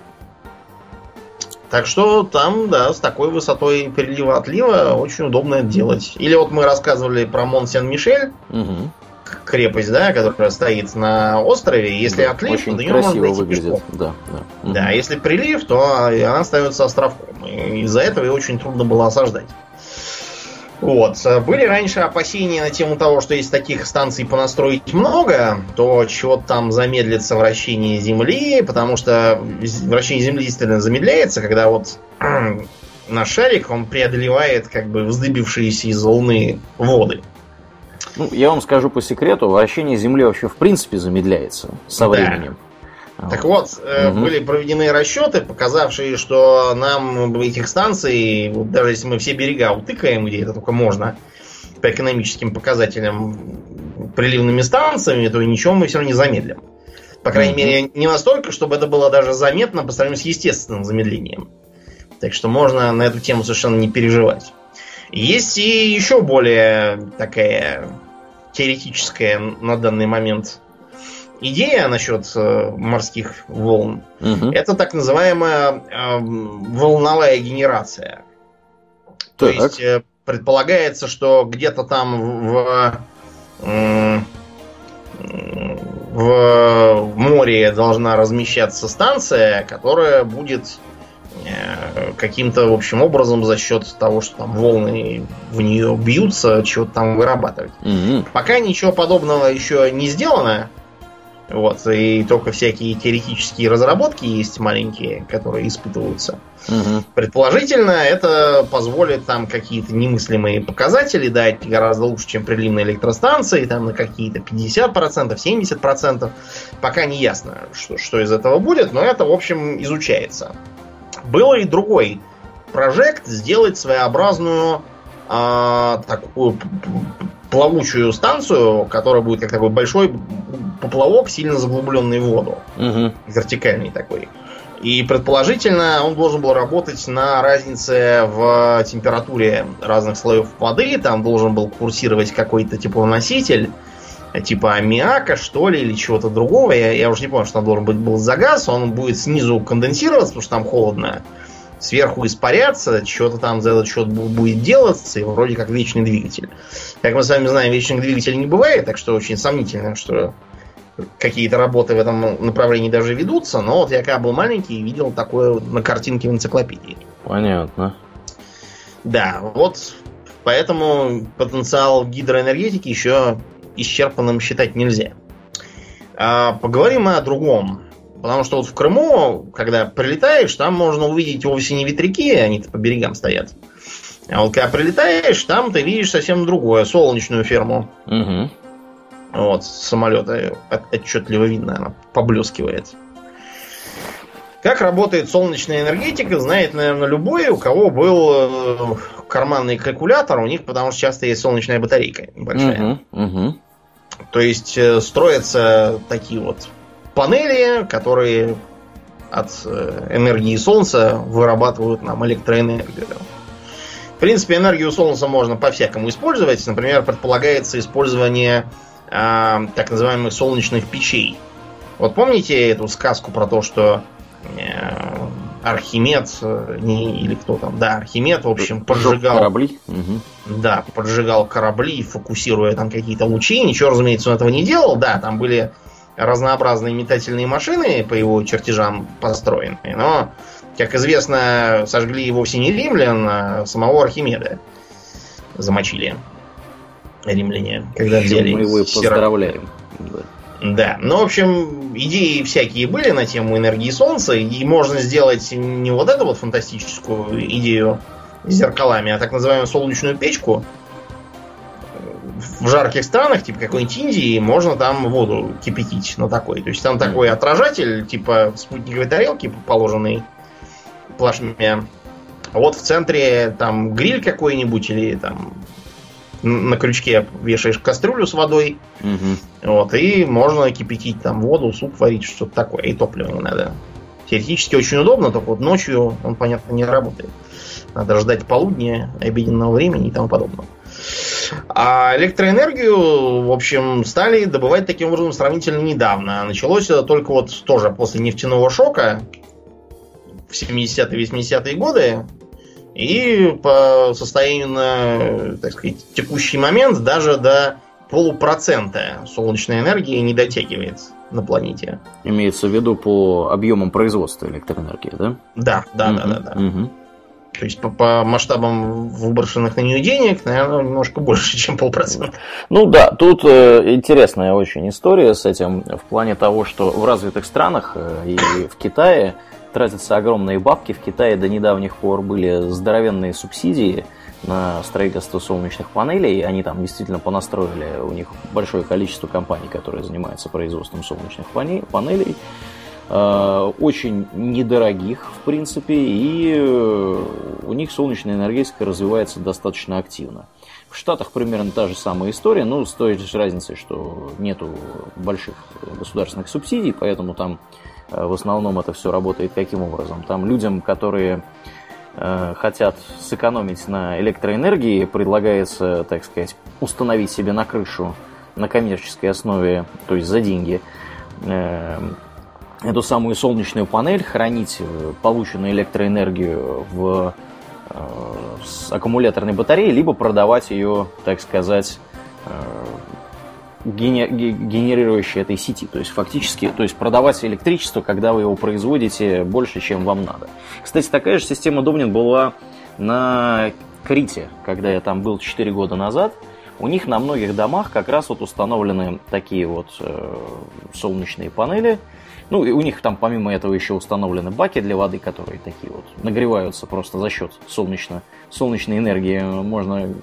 Так что там, да, с такой высотой прилива-отлива очень удобно это делать. Или вот мы рассказывали про Мон-Сен-Мишель. Угу крепость, да, которая стоит на острове. Если да, отлив, очень то красиво выглядит. Да, да. да, если прилив, то она становится островком. И из-за этого ее очень трудно было осаждать. Вот. Были раньше опасения на тему того, что если таких станций понастроить много, то чего-то там замедлится вращение Земли, потому что вращение Земли действительно замедляется, когда вот *clears throat* наш шарик, он преодолевает как бы вздыбившиеся из Луны воды. Ну, я вам скажу по секрету, вращение Земли вообще в принципе замедляется со да. временем. Так вот, угу. были проведены расчеты, показавшие, что нам этих станций, даже если мы все берега утыкаем, где это только можно, по экономическим показателям приливными станциями, то ничего мы все равно не замедлим. По крайней угу. мере, не настолько, чтобы это было даже заметно по сравнению с естественным замедлением. Так что можно на эту тему совершенно не переживать. Есть и еще более такая теоретическая на данный момент идея насчет э, морских волн. Угу. Это так называемая э, волновая генерация. То так. есть э, предполагается, что где-то там в, э, в море должна размещаться станция, которая будет каким-то, в общем, образом за счет того, что там волны в нее бьются, что-то там вырабатывать. Mm-hmm. Пока ничего подобного еще не сделано. Вот, и только всякие теоретические разработки есть маленькие, которые испытываются. Угу. Предположительно, это позволит там какие-то немыслимые показатели дать гораздо лучше, чем приливные электростанции, там на какие-то 50%, 70%. Пока не ясно, что, что из этого будет, но это, в общем, изучается. Было и другой прожект сделать своеобразную а, такую плавучую станцию, которая будет как такой большой поплавок, сильно заглубленный в воду. Угу. Вертикальный такой. И предположительно он должен был работать на разнице в температуре разных слоев воды. Там должен был курсировать какой-то теплоноситель типа аммиака, что ли, или чего-то другого. Я, я уже не помню, что там должен быть был за газ. Он будет снизу конденсироваться, потому что там холодно. Сверху испаряться, что-то там за этот счет будет делаться, и вроде как вечный двигатель. Как мы с вами знаем, вечных двигателей не бывает, так что очень сомнительно, что какие-то работы в этом направлении даже ведутся, но вот я когда был маленький видел такое на картинке в энциклопедии. Понятно. Да, вот поэтому потенциал гидроэнергетики еще исчерпанным считать нельзя. А поговорим о другом. Потому что вот в Крыму, когда прилетаешь, там можно увидеть вовсе не ветряки, они по берегам стоят. А вот когда прилетаешь, там ты видишь совсем другое, солнечную ферму. Угу. Вот, с самолета отчетливо видно, она поблескивает. Как работает солнечная энергетика, знает, наверное, любой, у кого был э, карманный калькулятор, у них потому что часто есть солнечная батарейка небольшая. Угу, угу. То есть э, строятся такие вот панели, которые от э, энергии Солнца вырабатывают нам электроэнергию. В принципе, энергию Солнца можно по-всякому использовать. Например, предполагается использование э, так называемых солнечных печей. Вот помните эту сказку про то, что э, Архимед, э, не, или кто там, да, Архимед, в общем, поджигал... Корабли? Угу. Да, поджигал корабли, фокусируя там какие-то лучи. Ничего, разумеется, он этого не делал. Да, там были разнообразные метательные машины по его чертежам построены. Но, как известно, сожгли вовсе не римлян, а самого Архимеда замочили римляне, когда взяли. Мы его поздравляем. Да. Да, ну, в общем, идеи всякие были на тему энергии Солнца, и можно сделать не вот эту вот фантастическую идею зеркалами, а так называемую солнечную печку, в жарких странах, типа какой-нибудь Индии, можно там воду кипятить на такой. То есть там такой отражатель, типа спутниковой тарелки, положенный плашмя. Вот в центре там гриль какой-нибудь или там на крючке вешаешь кастрюлю с водой. Угу. Вот, и можно кипятить там воду, суп варить, что-то такое. И топливо не надо. Теоретически очень удобно, только вот ночью он, понятно, не работает. Надо ждать полудня, обеденного времени и тому подобное. А электроэнергию, в общем, стали добывать таким образом сравнительно недавно. Началось это только вот тоже после нефтяного шока в 70-е 80-е годы. И по состоянию на, так сказать, текущий момент даже до полупроцента солнечной энергии не дотягивает на планете. Имеется в виду по объемам производства электроэнергии, да? Да, да, угу, да, да, да. Угу. То есть по, по масштабам выброшенных на нее денег, наверное, немножко больше, *laughs* чем полпроцента. Ну да, тут э, интересная очень история с этим в плане того, что в развитых странах э, и в Китае тратятся огромные бабки. В Китае до недавних пор были здоровенные субсидии на строительство солнечных панелей. Они там действительно понастроили, у них большое количество компаний, которые занимаются производством солнечных панелей. Э, очень недорогих, в принципе, и э, у них солнечная энергетика развивается достаточно активно. В Штатах примерно та же самая история, но с той же разницей, что нету больших государственных субсидий, поэтому там в основном это все работает каким образом? Там людям, которые хотят сэкономить на электроэнергии, предлагается, так сказать, установить себе на крышу на коммерческой основе, то есть за деньги, эту самую солнечную панель, хранить э, полученную электроэнергию в э, аккумуляторной батарее, либо продавать ее, так сказать, э, генерирующей этой сети. То есть фактически, то есть продавать электричество, когда вы его производите больше, чем вам надо. Кстати, такая же система Домнин была на Крите, когда я там был 4 года назад. У них на многих домах как раз вот установлены такие вот э, солнечные панели, ну, и у них там помимо этого еще установлены баки для воды, которые такие вот нагреваются просто за счет солнечно, солнечной энергии. Можно,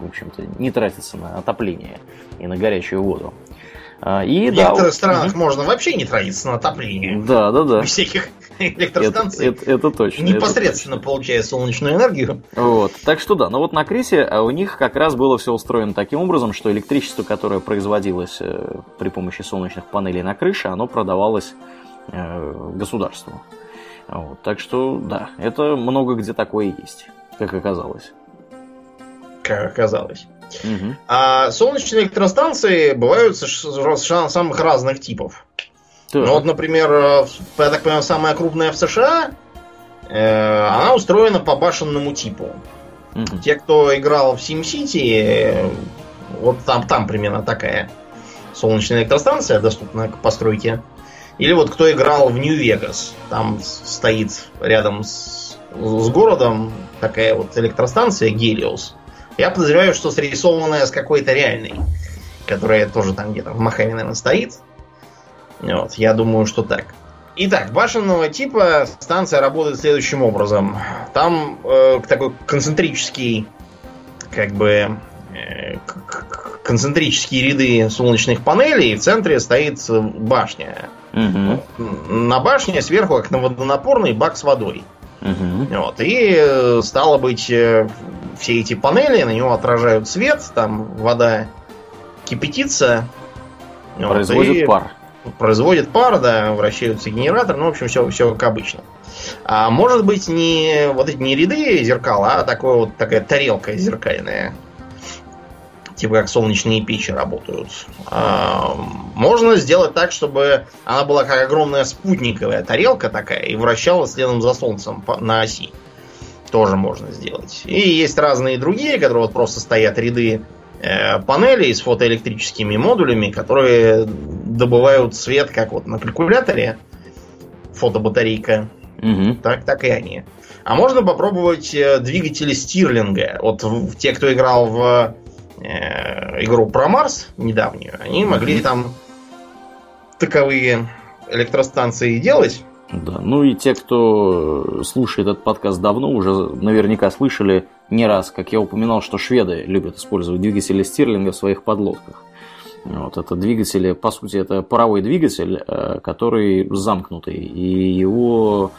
в общем-то, не тратиться на отопление и на горячую воду. А, и, в да, некоторых странах угу. можно вообще не тратиться на отопление. Да, да, да. У всяких электростанций. Это, это, это точно. Непосредственно это точно. получая солнечную энергию. Вот. Так что да, но вот на Крисе а у них как раз было все устроено таким образом, что электричество, которое производилось э, при помощи солнечных панелей на крыше, оно продавалось э, государству. Вот. Так что да, это много где такое есть, как оказалось. Как оказалось. Угу. А солнечные электростанции бывают самых разных типов. Так. Ну вот, например, э, я так понимаю, самая крупная в США, э, она устроена по башенному типу. Угу. Те, кто играл в SimCity, вот там, там примерно такая солнечная электростанция доступна к постройке. Или вот кто играл в Нью-Вегас, там стоит рядом с, с городом такая вот электростанция Гелиос. Я подозреваю, что срисованная с какой-то реальной, которая тоже там где-то в Махаве, наверное, стоит. Вот, я думаю, что так. Итак, башенного типа станция работает следующим образом. Там э, такой концентрический, как бы, э, концентрические ряды солнечных панелей, в центре стоит башня. Угу. На башне сверху, как на водонапорный, бак с водой. Угу. Вот, и э, стало быть, э, все эти панели, на него отражают свет, там вода кипятится. Производит вот, пар производит пар, да, вращаются генераторы, ну, в общем, все, все как обычно. А может быть не вот эти не ряды зеркал, а такое вот такая тарелка зеркальная. Типа как солнечные печи работают. А, можно сделать так, чтобы она была как огромная спутниковая тарелка такая и вращалась следом за солнцем на оси. Тоже можно сделать. И есть разные другие, которые вот просто стоят ряды Э, панелей с фотоэлектрическими модулями, которые добывают свет, как вот на калькуляторе, фотобатарейка, угу. так, так и они. А можно попробовать э, двигатели Стирлинга. Вот те, кто играл в э, игру про Марс недавнюю, они могли там таковые электростанции делать. Да, ну и те, кто слушает этот подкаст давно, уже наверняка слышали не раз, как я упоминал, что шведы любят использовать двигатели Стирлинга в своих подлодках. Вот это двигатели, по сути, это паровой двигатель, э, который замкнутый, и его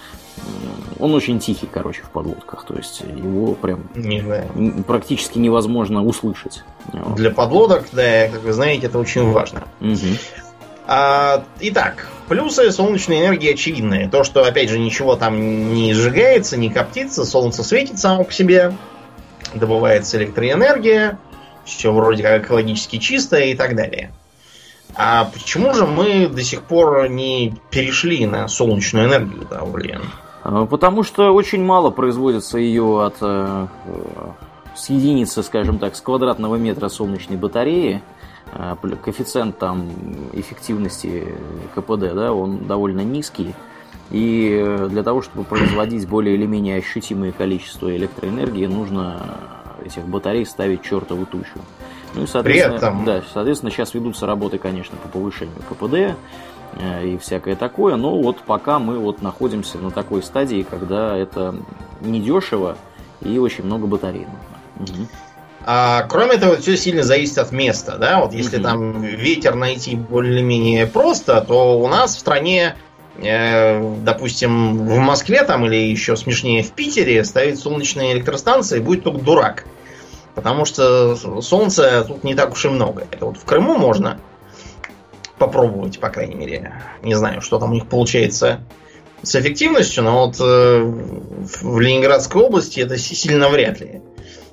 он очень тихий, короче, в подлодках. То есть его прям не знаю. практически невозможно услышать. Для подлодок, да, как вы знаете, это очень важно. Угу. А, итак, плюсы солнечной энергии очевидные. То, что, опять же, ничего там не сжигается, не коптится, солнце светит само по себе, добывается электроэнергия, все вроде как экологически чистое и так далее. А почему же мы до сих пор не перешли на солнечную энергию, да, Ульян? А, потому что очень мало производится ее от э, с единицы, скажем так, с квадратного метра солнечной батареи. А, коэффициент там эффективности КПД, да, он довольно низкий. И для того, чтобы производить более или менее ощутимое количество электроэнергии, нужно этих батарей ставить чертову тучу. Ну и, соответственно, При этом... да, соответственно, сейчас ведутся работы, конечно, по повышению КПД э, и всякое такое, но вот пока мы вот находимся на такой стадии, когда это недешево и очень много батарей нужно. Угу. А, кроме того, все сильно зависит от места, да, вот если угу. там ветер найти более-менее просто, то у нас в стране допустим, в Москве там или еще смешнее в Питере ставить солнечные электростанции будет только дурак. Потому что солнца тут не так уж и много. Это вот в Крыму можно попробовать, по крайней мере. Не знаю, что там у них получается с эффективностью, но вот э, в Ленинградской области это сильно вряд ли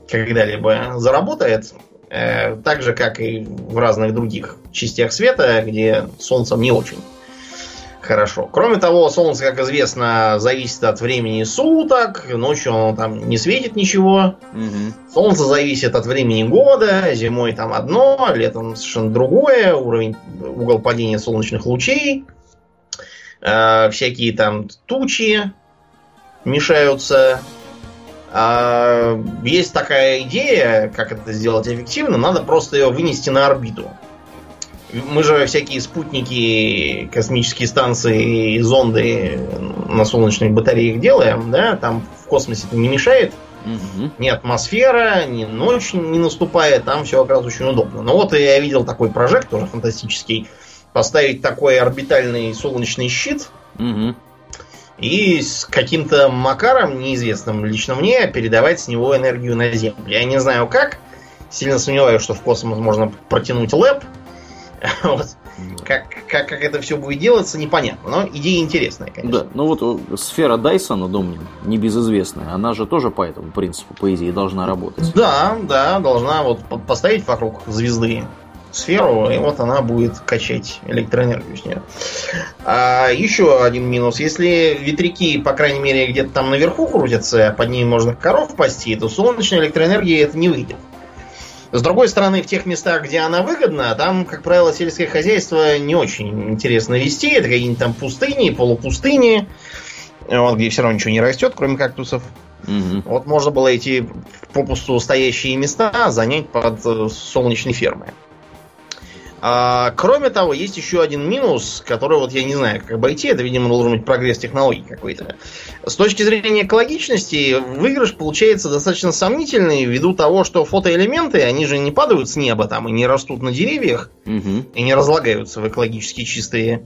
когда-либо заработает. Э, так же, как и в разных других частях света, где солнцем не очень хорошо. Кроме того, солнце, как известно, зависит от времени суток. Ночью оно там не светит ничего. Угу. Солнце зависит от времени года. Зимой там одно, летом совершенно другое. Уровень, угол падения солнечных лучей. Э, всякие там тучи мешаются. Э, есть такая идея, как это сделать эффективно. Надо просто ее вынести на орбиту. Мы же всякие спутники, космические станции и зонды на солнечных батареях делаем, да, там в космосе это не мешает. Угу. Ни атмосфера, ни ночь не наступает, там все как раз очень удобно. Но вот я видел такой прожект, тоже фантастический, поставить такой орбитальный солнечный щит угу. и с каким-то макаром, неизвестным лично мне, передавать с него энергию на Землю. Я не знаю как, сильно сомневаюсь, что в космос можно протянуть лэп, *laughs* вот. Как, как, как это все будет делаться, непонятно. Но идея интересная, конечно. Да, ну вот э, сфера Дайсона, Домнин, небезызвестная, она же тоже по этому принципу, по идее, должна работать. Да, да, должна вот поставить вокруг звезды сферу, и вот она будет качать электроэнергию с нее. А еще один минус. Если ветряки, по крайней мере, где-то там наверху крутятся, а под ними можно коров пасти, то солнечная электроэнергия это не выйдет. С другой стороны, в тех местах, где она выгодна, там, как правило, сельское хозяйство не очень интересно вести. Это какие-нибудь там пустыни, полупустыни, вот, где все равно ничего не растет, кроме кактусов. Угу. Вот можно было эти попусту стоящие места занять под э, солнечные фермы. А, кроме того, есть еще один минус, который вот я не знаю, как обойти. Это, видимо, должен быть прогресс технологий какой-то. С точки зрения экологичности, выигрыш получается достаточно сомнительный ввиду того, что фотоэлементы, они же не падают с неба там и не растут на деревьях угу. и не разлагаются в экологически чистые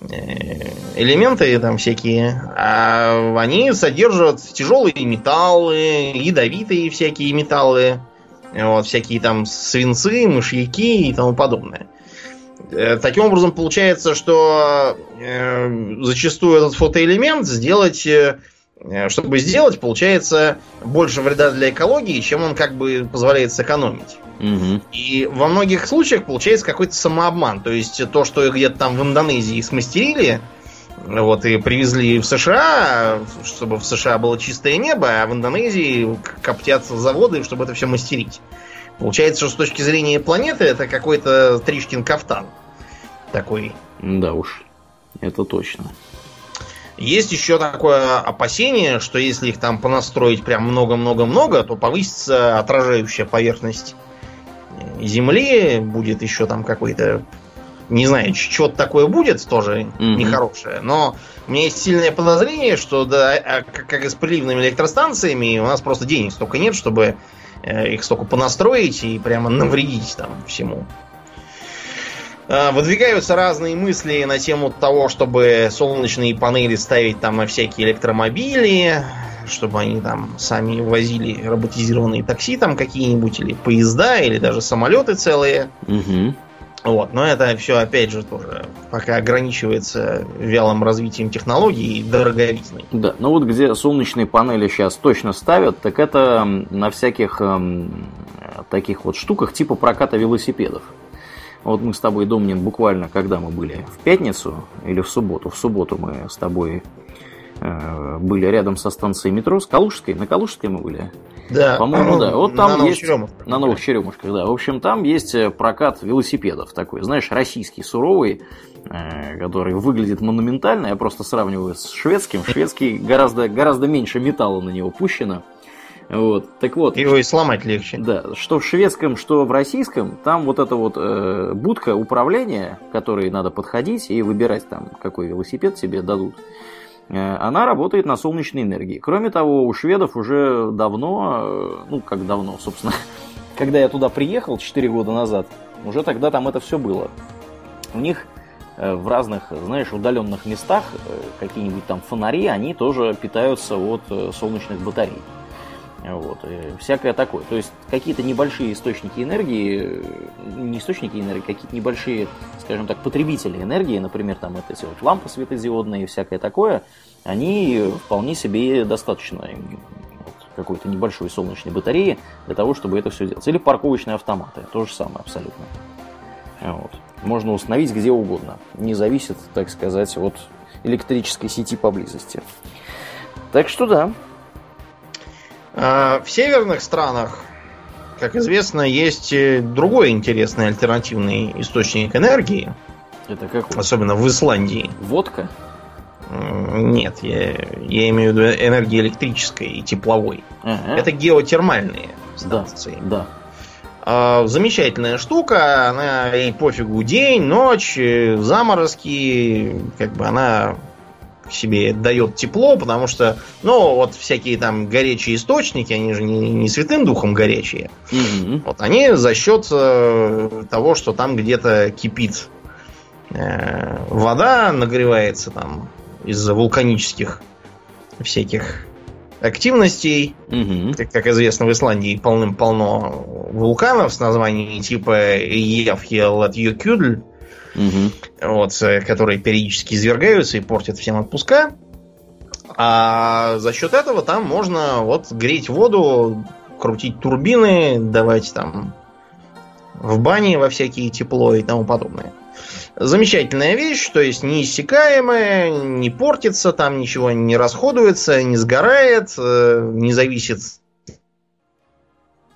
э, элементы там всякие, а они содержат тяжелые металлы, ядовитые всякие металлы, вот, всякие там свинцы, мышьяки и тому подобное. Э, таким образом, получается, что э, зачастую этот фотоэлемент сделать, э, чтобы сделать, получается больше вреда для экологии, чем он как бы позволяет сэкономить. Угу. И во многих случаях получается какой-то самообман. То есть то, что где-то там в Индонезии смастерили, вот, и привезли в США, чтобы в США было чистое небо, а в Индонезии коптятся заводы, чтобы это все мастерить. Получается, что с точки зрения планеты это какой-то Тришкин кафтан. Такой. Да уж, это точно. Есть еще такое опасение, что если их там понастроить прям много-много-много, то повысится отражающая поверхность Земли, будет еще там какой-то не знаю, что-то такое будет тоже mm-hmm. нехорошее, но у меня есть сильное подозрение, что да, а, как и с приливными электростанциями, у нас просто денег столько нет, чтобы э, их столько понастроить и прямо навредить там всему. А, выдвигаются разные мысли на тему того, чтобы солнечные панели ставить там на всякие электромобили, чтобы они там сами возили роботизированные такси там какие-нибудь, или поезда, или даже самолеты целые. Угу. Вот, но это все, опять же, тоже пока ограничивается вялым развитием технологий и дороговизной. Да, ну вот где солнечные панели сейчас точно ставят, так это на всяких эм, таких вот штуках типа проката велосипедов. Вот мы с тобой, Домнин, буквально, когда мы были в пятницу или в субботу, в субботу мы с тобой были рядом со станцией метро, с Калужской, на Калужской мы были. Да. По-моему, да. Вот там на есть... Черемушках. На Новых Черемушках, да. В общем, там есть э, прокат велосипедов такой, знаешь, российский, суровый, э, который выглядит монументально. Я просто сравниваю с шведским. Шведский гораздо, гораздо меньше металла на него пущено. Вот, так вот. Его и сломать легче. Да, что в шведском, что в российском, там вот эта вот э, будка управления, к которой надо подходить и выбирать там, какой велосипед тебе дадут. Э, она работает на солнечной энергии. Кроме того, у шведов уже давно, э, ну как давно, собственно, *laughs* когда я туда приехал 4 года назад, уже тогда там это все было. У них э, в разных, знаешь, удаленных местах какие-нибудь там фонари, они тоже питаются от солнечных батарей. Вот, и всякое такое. То есть какие-то небольшие источники энергии, не источники энергии, какие-то небольшие, скажем так, потребители энергии, например, там вот эти вот лампы светодиодные и всякое такое, они вполне себе достаточно вот, какой-то небольшой солнечной батареи для того, чтобы это все делать. Или парковочные автоматы, то же самое абсолютно. Вот. Можно установить где угодно. Не зависит, так сказать, от электрической сети поблизости. Так что да, в северных странах, как известно, есть э, другой интересный альтернативный источник энергии. Это какой? Особенно в Исландии. Водка? Нет, я, я имею в виду энергии электрической и тепловой. Ага. Это геотермальные станции. Да, да. А, замечательная штука, она и пофигу день, ночь, э, заморозки, как бы она себе дает тепло, потому что, ну, вот всякие там горячие источники, они же не, не святым духом горячие. Mm-hmm. Вот они за счет э, того, что там где-то кипит э, вода, нагревается там из-за вулканических всяких активностей. Угу. Как, как известно, в Исландии полным-полно вулканов с названием типа Евхелатьюкюдль угу. вот, э, которые периодически извергаются и портят всем отпуска. А за счет этого там можно вот греть воду, крутить турбины, давать там в бане во всякие тепло и тому подобное. Замечательная вещь, то есть неиссякаемая, не портится, там ничего не расходуется, не сгорает, э, не зависит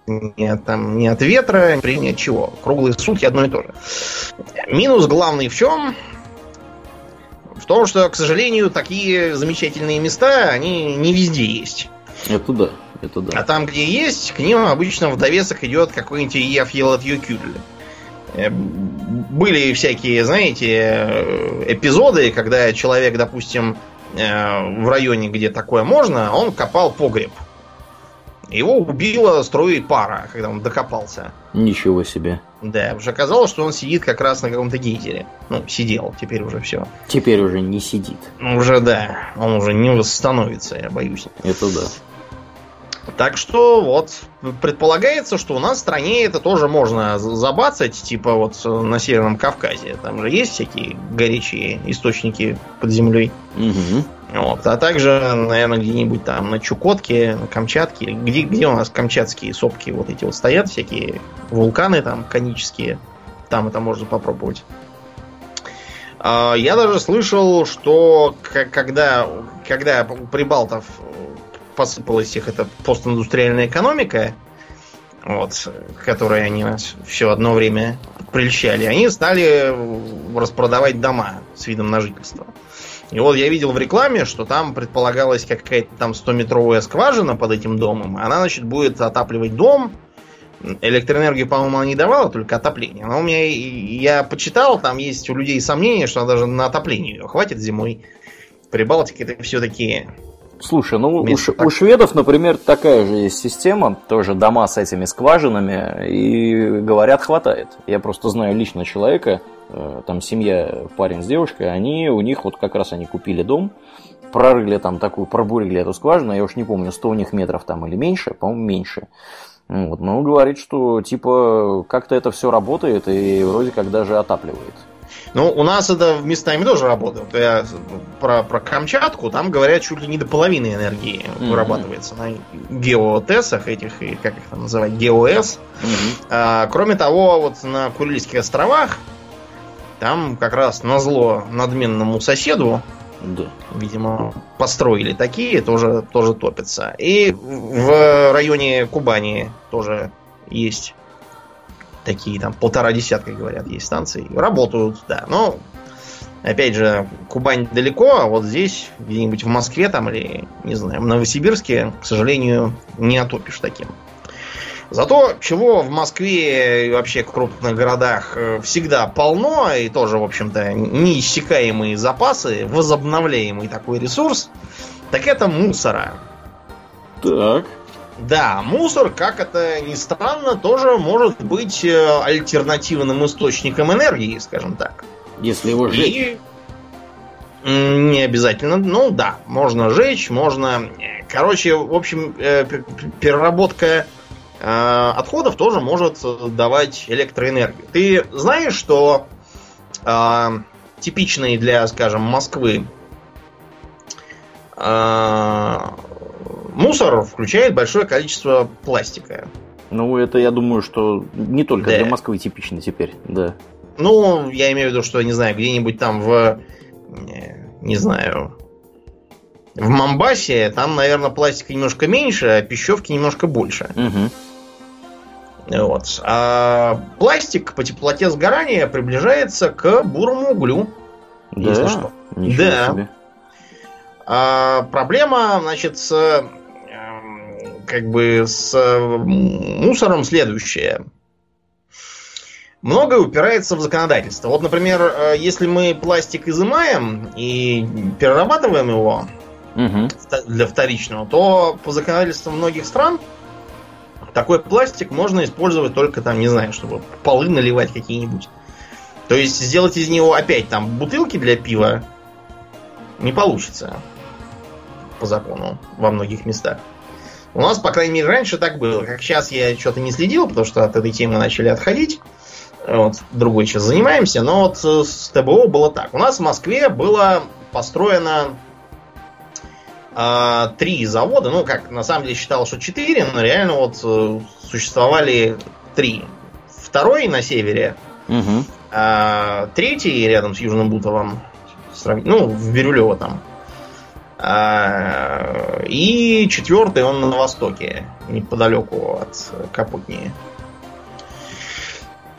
ни от, там, ни от ветра, ни от чего. Круглые сутки одно и то же. Минус главный в чем? В том, что, к сожалению, такие замечательные места, они не везде есть. Это да, это да. А там, где есть, к ним обычно в довесок идет какой-нибудь Еф Елатьюкюль. Э, были всякие, знаете, эпизоды, когда человек, допустим, э, в районе, где такое можно, он копал погреб. Его убила струей пара, когда он докопался. Ничего себе. Да, уже оказалось, что он сидит как раз на каком-то гейзере. Ну, сидел, теперь уже все. Теперь уже не сидит. Уже да, он уже не восстановится, я боюсь. Это да. Так что вот, предполагается, что у нас в стране это тоже можно забацать, типа вот на Северном Кавказе. Там же есть всякие горячие источники под землей. Угу. Вот. А также, наверное, где-нибудь там на Чукотке, на Камчатке. Где, где у нас камчатские сопки вот эти вот стоят, всякие вулканы там конические. Там это можно попробовать. А, я даже слышал, что когда, когда прибалтов посыпалась их эта постиндустриальная экономика, вот, которой они все одно время прельщали, они стали распродавать дома с видом на жительство. И вот я видел в рекламе, что там предполагалась какая-то там 100-метровая скважина под этим домом. Она, значит, будет отапливать дом, электроэнергию, по-моему, она не давала, только отопление. Но у меня, я почитал, там есть у людей сомнения, что даже на отопление ее хватит зимой. Прибалтике это все-таки Слушай, ну у, у шведов, например, такая же есть система, тоже дома с этими скважинами, и говорят, хватает. Я просто знаю лично человека, э, там семья, парень с девушкой, они, у них вот как раз они купили дом, прорыли там такую, пробурили эту скважину, я уж не помню, 100 у них метров там или меньше, по-моему, меньше. Вот, но говорит, что типа как-то это все работает и вроде как даже отапливает. Ну, у нас это местами тоже работает. Я про, про Камчатку, там говорят, чуть ли не до половины энергии mm-hmm. вырабатывается на геотесах этих, и как их там называть, геоэс. Mm-hmm. А, кроме того, вот на Курильских островах, там как раз на зло надменному соседу, да. видимо, построили такие, тоже, тоже топятся. И в районе Кубани тоже есть такие, там полтора десятка, говорят, есть станции. Работают, да. Но, опять же, Кубань далеко, а вот здесь, где-нибудь в Москве там или, не знаю, в Новосибирске, к сожалению, не отопишь таким. Зато чего в Москве и вообще в крупных городах э, всегда полно, и тоже, в общем-то, неиссякаемые запасы, возобновляемый такой ресурс, так это мусора. Так. Да, мусор, как это ни странно, тоже может быть э, альтернативным источником энергии, скажем так. Если его сжечь. И... Не обязательно. Ну да, можно жечь, можно... Э, короче, в общем, э, переработка отходов тоже может давать электроэнергию. Ты знаешь, что типичные для, скажем, Москвы мусор включает большое количество пластика. Ну, это, я думаю, что не только да. для Москвы типично теперь, да. Ну, я имею в виду, что, не знаю, где-нибудь там в, не знаю, в Мамбасе, там, наверное, пластика немножко меньше, а пищевки немножко больше. Угу. Вот. А пластик по теплоте сгорания приближается к бурому углю. Да, если что. Да. Себе. А, проблема, значит, с как бы с мусором следующее. Многое упирается в законодательство. Вот, например, э, если мы пластик изымаем и перерабатываем его угу. для вторичного, то по законодательству многих стран такой пластик можно использовать только там, не знаю, чтобы полы наливать какие-нибудь. То есть сделать из него опять там бутылки для пива не получится по закону во многих местах. У нас, по крайней мере, раньше так было. Как сейчас я что-то не следил, потому что от этой темы начали отходить. Вот, другой сейчас занимаемся. Но вот э, с ТБО было так. У нас в Москве было построено э, три завода. Ну, как на самом деле считал, что четыре, но реально вот э, существовали три. Второй на севере, угу. э, третий рядом с Южным Бутовым, ну, в Бирюлево там. А, и четвертый он на востоке, неподалеку от Капутнии.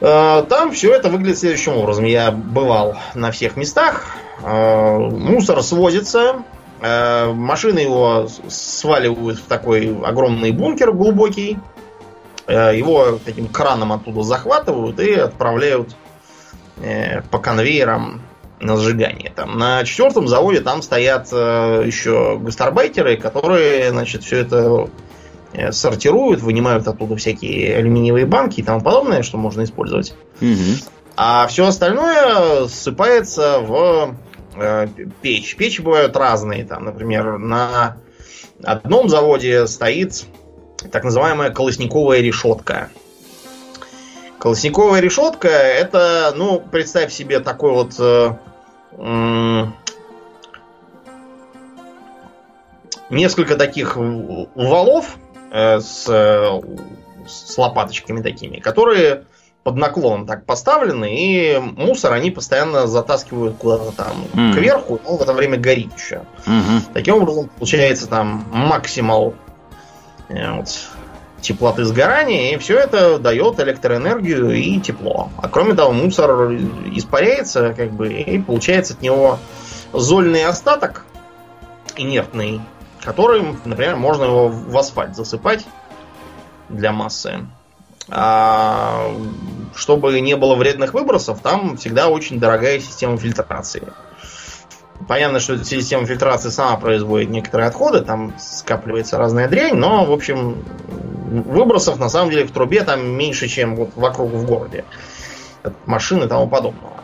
А, там все это выглядит следующим образом. Я бывал на всех местах. А, мусор свозится. Машины его сваливают в такой огромный бункер глубокий. Его таким краном оттуда захватывают и отправляют э, по конвейерам на сжигание. Там, на четвертом заводе там стоят э, еще гастарбайтеры, которые, значит, все это э, сортируют, вынимают оттуда всякие алюминиевые банки и тому подобное, что можно использовать. Угу. А все остальное ссыпается в э, печь. Печи бывают разные. Там, например, на одном заводе стоит так называемая колосниковая решетка. Колосниковая решетка это, ну, представь себе такой вот э, несколько таких валов э, с, с лопаточками такими, которые под наклоном так поставлены, и мусор они постоянно затаскивают куда-то там mm. кверху, он в это время горит еще. Mm-hmm. Таким образом, получается там максимал э, вот, теплоты сгорания, и все это дает электроэнергию и тепло. А кроме того, мусор испаряется, как бы, и получается от него зольный остаток инертный, которым, например, можно его в асфальт засыпать для массы. А, чтобы не было вредных выбросов, там всегда очень дорогая система фильтрации. Понятно, что система фильтрации сама производит некоторые отходы, там скапливается разная дрянь, но, в общем, выбросов на самом деле в трубе там меньше, чем вот вокруг в городе. От машин и тому подобного.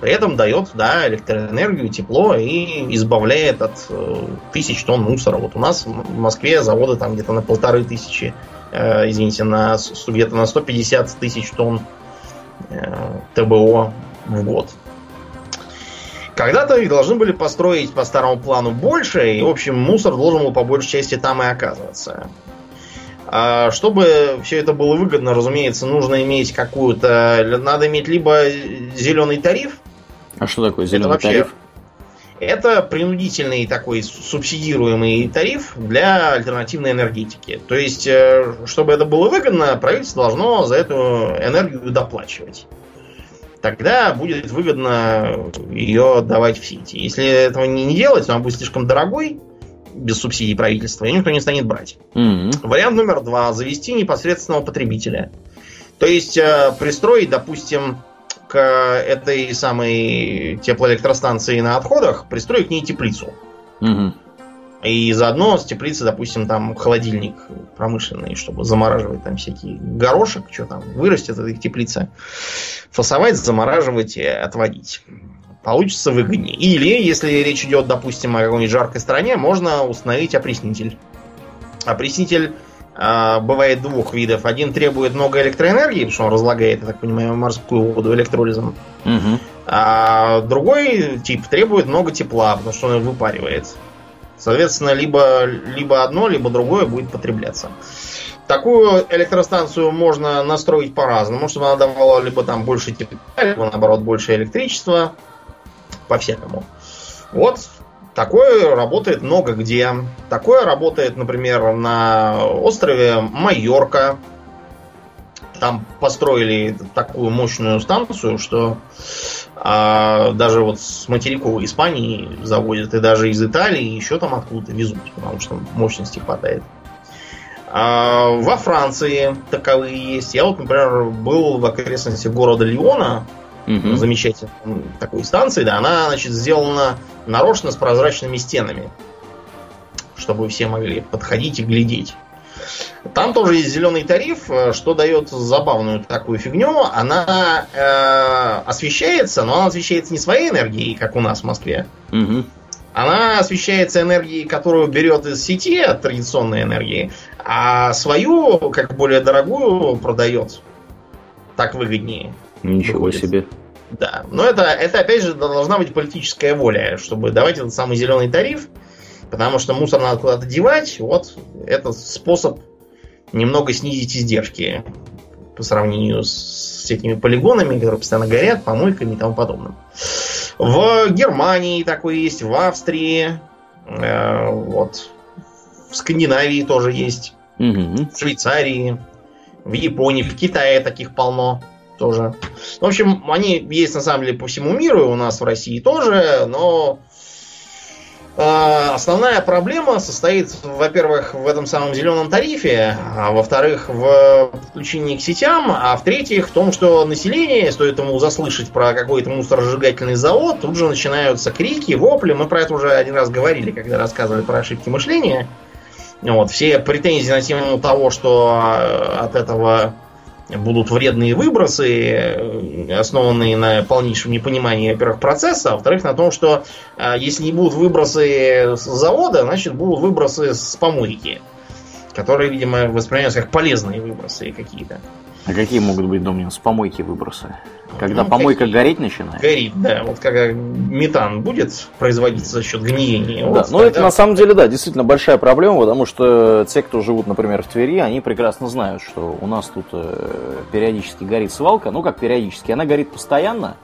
При этом дает, да, электроэнергию, тепло и избавляет от э, тысяч тонн мусора. Вот у нас в Москве заводы там где-то на полторы тысячи, э, извините, на где-то на 150 тысяч тонн э, ТБО в год. Когда-то их должны были построить по старому плану больше, и, в общем, мусор должен был по большей части там и оказываться. А чтобы все это было выгодно, разумеется, нужно иметь какую-то... Надо иметь либо зеленый тариф. А что такое зеленый это тариф? Это принудительный такой субсидируемый тариф для альтернативной энергетики. То есть, э, чтобы это было выгодно, правительство должно за эту энергию доплачивать тогда будет выгодно ее давать в сети. Если этого не делать, то она будет слишком дорогой, без субсидий правительства, и никто не станет брать. Mm-hmm. Вариант номер два. Завести непосредственного потребителя. То есть э, пристроить, допустим, к этой самой теплоэлектростанции на отходах, пристроить к ней теплицу. Mm-hmm. И заодно с теплицы, допустим, там холодильник промышленный, чтобы замораживать там всякий горошек, что там вырастет эта теплица. Фасовать, замораживать и отводить. Получится выгоднее. Или, если речь идет, допустим, о какой-нибудь жаркой стране, можно установить опреснитель. Опреснитель э, бывает двух видов. Один требует много электроэнергии, потому что он разлагает, я так понимаю, морскую воду электролизом. Угу. А другой тип требует много тепла, потому что он выпаривает. Соответственно, либо, либо одно, либо другое будет потребляться. Такую электростанцию можно настроить по-разному, чтобы она давала либо там больше тепла, либо наоборот больше электричества. По-всякому. Вот такое работает много где. Такое работает, например, на острове Майорка. Там построили такую мощную станцию, что а даже вот с материковой Испании заводят, и даже из Италии, еще там откуда-то везут, потому что мощности хватает. А во Франции таковые есть. Я вот, например, был в окрестностях города Лиона, угу. замечательной такой станции, да, она, значит, сделана нарочно с прозрачными стенами, чтобы все могли подходить и глядеть. Там тоже есть зеленый тариф, э, что дает забавную такую фигню. Она э, освещается, но она освещается не своей энергией, как у нас в Москве. Угу. Она освещается энергией, которую берет из сети от традиционной энергии, а свою, как более дорогую, продает. Так выгоднее. Ничего выходит. себе. Да. Но это, это опять же должна быть политическая воля, чтобы давать этот самый зеленый тариф, потому что мусор надо куда-то девать. Вот этот способ немного снизить издержки по сравнению с этими полигонами, которые постоянно горят, помойками и тому подобным. В Германии такой есть, в Австрии, э, вот, в Скандинавии тоже есть, угу. в Швейцарии, в Японии, в Китае таких полно тоже. В общем, они есть на самом деле по всему миру, у нас в России тоже, но основная проблема состоит, во-первых, в этом самом зеленом тарифе, а во-вторых, в подключении к сетям, а в-третьих, в том, что население, стоит ему заслышать про какой-то мусоросжигательный завод, тут же начинаются крики, вопли. Мы про это уже один раз говорили, когда рассказывали про ошибки мышления. Вот, все претензии на тему того, что а, от этого будут вредные выбросы, э, основанные на полнейшем непонимании, во-первых, процесса, а во-вторых, на том, что э, если не будут выбросы с завода, значит будут выбросы с помойки, которые, видимо, воспринимаются как полезные выбросы какие-то. А какие могут быть, Домнин, с помойки выбросы? Когда ну, помойка какие? гореть начинает? Горит, да. Вот когда метан будет производиться за счет гниения. Да, вот, ну тогда... это на самом деле, да, действительно большая проблема, потому что те, кто живут, например, в Твери, они прекрасно знают, что у нас тут э, периодически горит свалка. Ну, как периодически, она горит постоянно,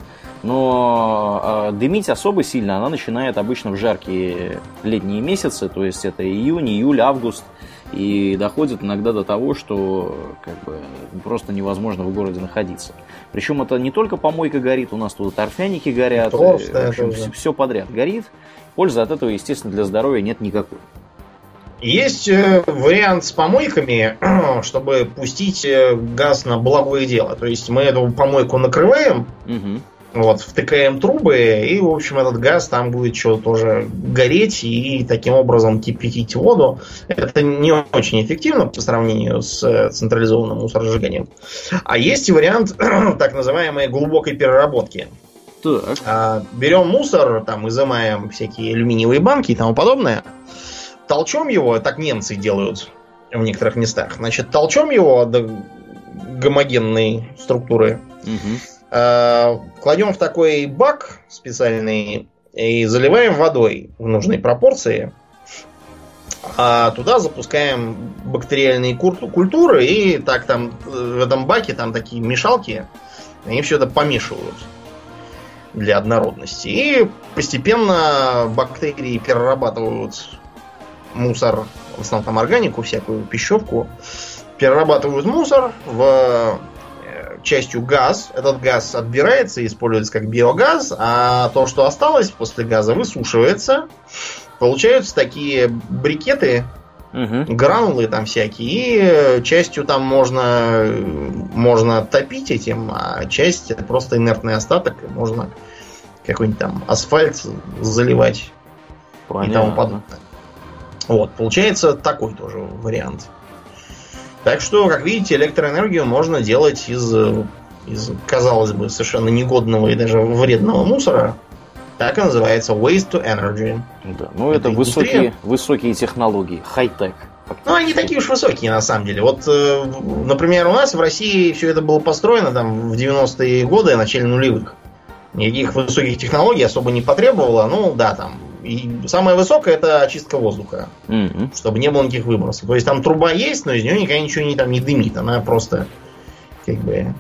но э, дымить особо сильно она начинает обычно в жаркие летние месяцы, то есть это июнь, июль, август – и доходит иногда до того, что как бы, просто невозможно в городе находиться. Причем это не только помойка горит, у нас тут торфяники горят, Торф, в общем, все, все подряд горит. Пользы от этого, естественно, для здоровья нет никакой. Есть э, вариант с помойками, *clears throat* чтобы пустить э, газ на благое дело. То есть мы эту помойку накрываем, угу. Вот, втыкаем трубы, и, в общем, этот газ там будет что-то тоже гореть и таким образом кипятить воду. Это не очень эффективно по сравнению с э, централизованным мусоросжиганием. А есть и вариант *clears throat* так называемой глубокой переработки. Так. А, берем мусор, там изымаем всякие алюминиевые банки и тому подобное – толчем его, так немцы делают в некоторых местах. Значит, толчем его до гомогенной структуры, угу. Э, кладем в такой бак специальный и заливаем водой в нужной пропорции. А туда запускаем бактериальные культуры, и так там в этом баке там такие мешалки, они все это помешивают для однородности. И постепенно бактерии перерабатывают мусор, в основном там органику, всякую пищевку, перерабатывают мусор в э, частью газ. Этот газ отбирается и используется как биогаз, а то, что осталось после газа, высушивается. Получаются такие брикеты, угу. гранулы там всякие, и частью там можно, можно топить этим, а часть это просто инертный остаток, можно какой-нибудь там асфальт заливать Понятно. и тому подобное. Вот, получается такой тоже вариант. Так что, как видите, электроэнергию можно делать из, из казалось бы, совершенно негодного и даже вредного мусора. Так и называется waste to energy. Да, ну это, это высокие, высокие технологии, хай-тек. Ну, они такие уж высокие, на самом деле. Вот, э, например, у нас в России все это было построено там в 90-е годы, начале нулевых. Никаких высоких технологий особо не потребовало. Ну, да, там и самое высокое это очистка воздуха, mm-hmm. чтобы не было никаких выбросов. То есть там труба есть, но из нее никогда ничего не, там, не дымит. Она просто как бы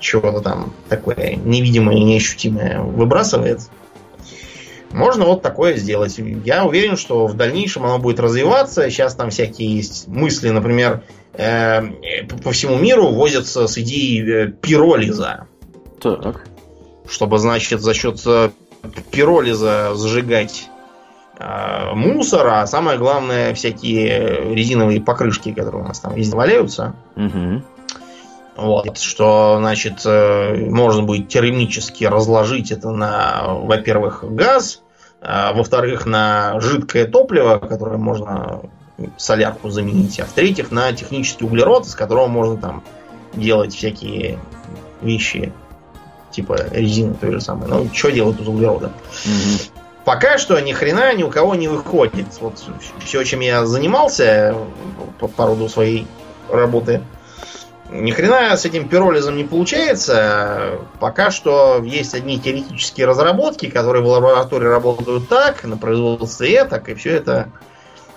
чего-то там такое невидимое и неощутимое выбрасывает. Можно вот такое сделать. Я уверен, что в дальнейшем оно будет развиваться. Сейчас там всякие есть мысли, например, э, по всему миру возятся с идеей э, пиролиза. Так. Чтобы, значит, за счет э, пиролиза сжигать э, мусор, а самое главное, всякие резиновые покрышки, которые у нас там везде валяются. Угу. Вот, что, значит, э, можно будет термически разложить это на, во-первых, газ, а, во-вторых, на жидкое топливо, которое можно солярку заменить, а в-третьих, на технический углерод, с которого можно там делать всякие вещи, типа резины той же самой. Ну, что делать из углерода? Угу. Пока что ни хрена ни у кого не выходит. Вот все, чем я занимался по, по роду своей работы, ни хрена с этим пиролизом не получается. Пока что есть одни теоретические разработки, которые в лаборатории работают так, на производстве так, и все это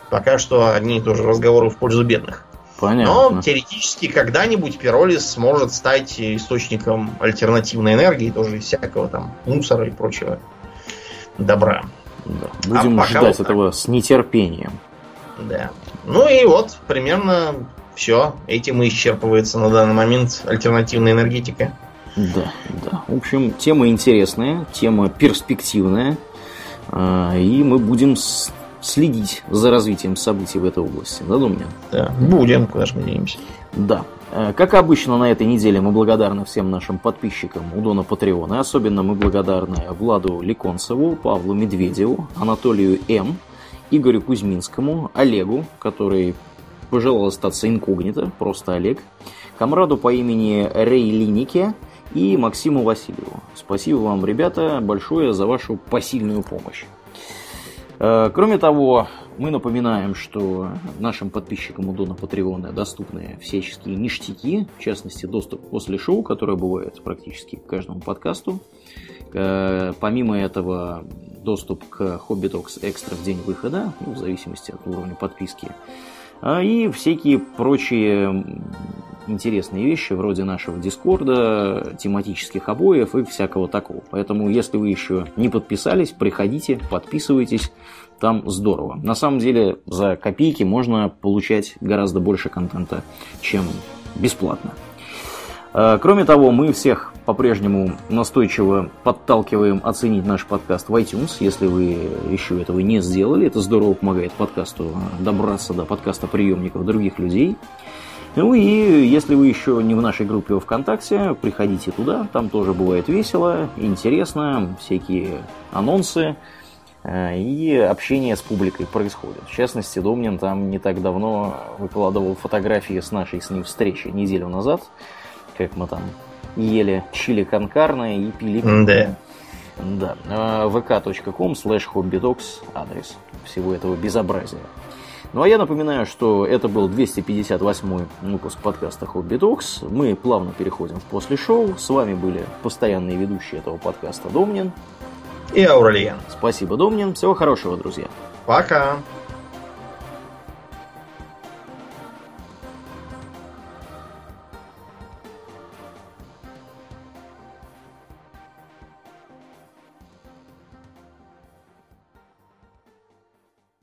пока что одни и тоже разговоры в пользу бедных. Понятно. Но теоретически когда-нибудь пиролиз сможет стать источником альтернативной энергии, тоже всякого там мусора и прочего добра. Да. Будем а ждать вот этого с нетерпением. Да. Ну и вот, примерно все. Этим и исчерпывается на данный момент альтернативная энергетика. Да, да. В общем, тема интересная, тема перспективная. А, и мы будем следить за развитием событий в этой области. Да, Домнин? Да, будем, куда же мы денемся. Да. Э, как обычно на этой неделе мы благодарны всем нашим подписчикам у Дона Патреона. Особенно мы благодарны Владу Ликонцеву, Павлу Медведеву, Анатолию М., Игорю Кузьминскому, Олегу, который пожелал остаться инкогнито, просто Олег, комраду по имени Рей Линике и Максиму Васильеву. Спасибо вам, ребята, большое за вашу посильную помощь. Э, кроме того, мы напоминаем, что нашим подписчикам у Дона Патреона доступны всяческие ништяки, в частности, доступ после шоу, которое бывает практически к каждому подкасту. Э, помимо этого, доступ к Hobby Talks экстра в день выхода, ну, в зависимости от уровня подписки. А, и всякие прочие интересные вещи, вроде нашего Дискорда, тематических обоев и всякого такого. Поэтому, если вы еще не подписались, приходите, подписывайтесь там здорово. На самом деле за копейки можно получать гораздо больше контента, чем бесплатно. Э, кроме того, мы всех по-прежнему настойчиво подталкиваем оценить наш подкаст в iTunes, если вы еще этого не сделали. Это здорово помогает подкасту добраться до подкаста приемников других людей. Ну и если вы еще не в нашей группе ВКонтакте, приходите туда, там тоже бывает весело, интересно, всякие анонсы э, и общение с публикой происходит. В частности, Домнин там не так давно выкладывал фотографии с нашей с ним встречи неделю назад – как мы там ели чили конкарное и пили Да. Да. vk.com slash hobbydogs адрес всего этого безобразия. Ну а я напоминаю, что это был 258 выпуск подкаста Hobby Dogs. Мы плавно переходим в после шоу. С вами были постоянные ведущие этого подкаста Домнин и Ауралиен. Спасибо, Домнин. Всего хорошего, друзья. Пока.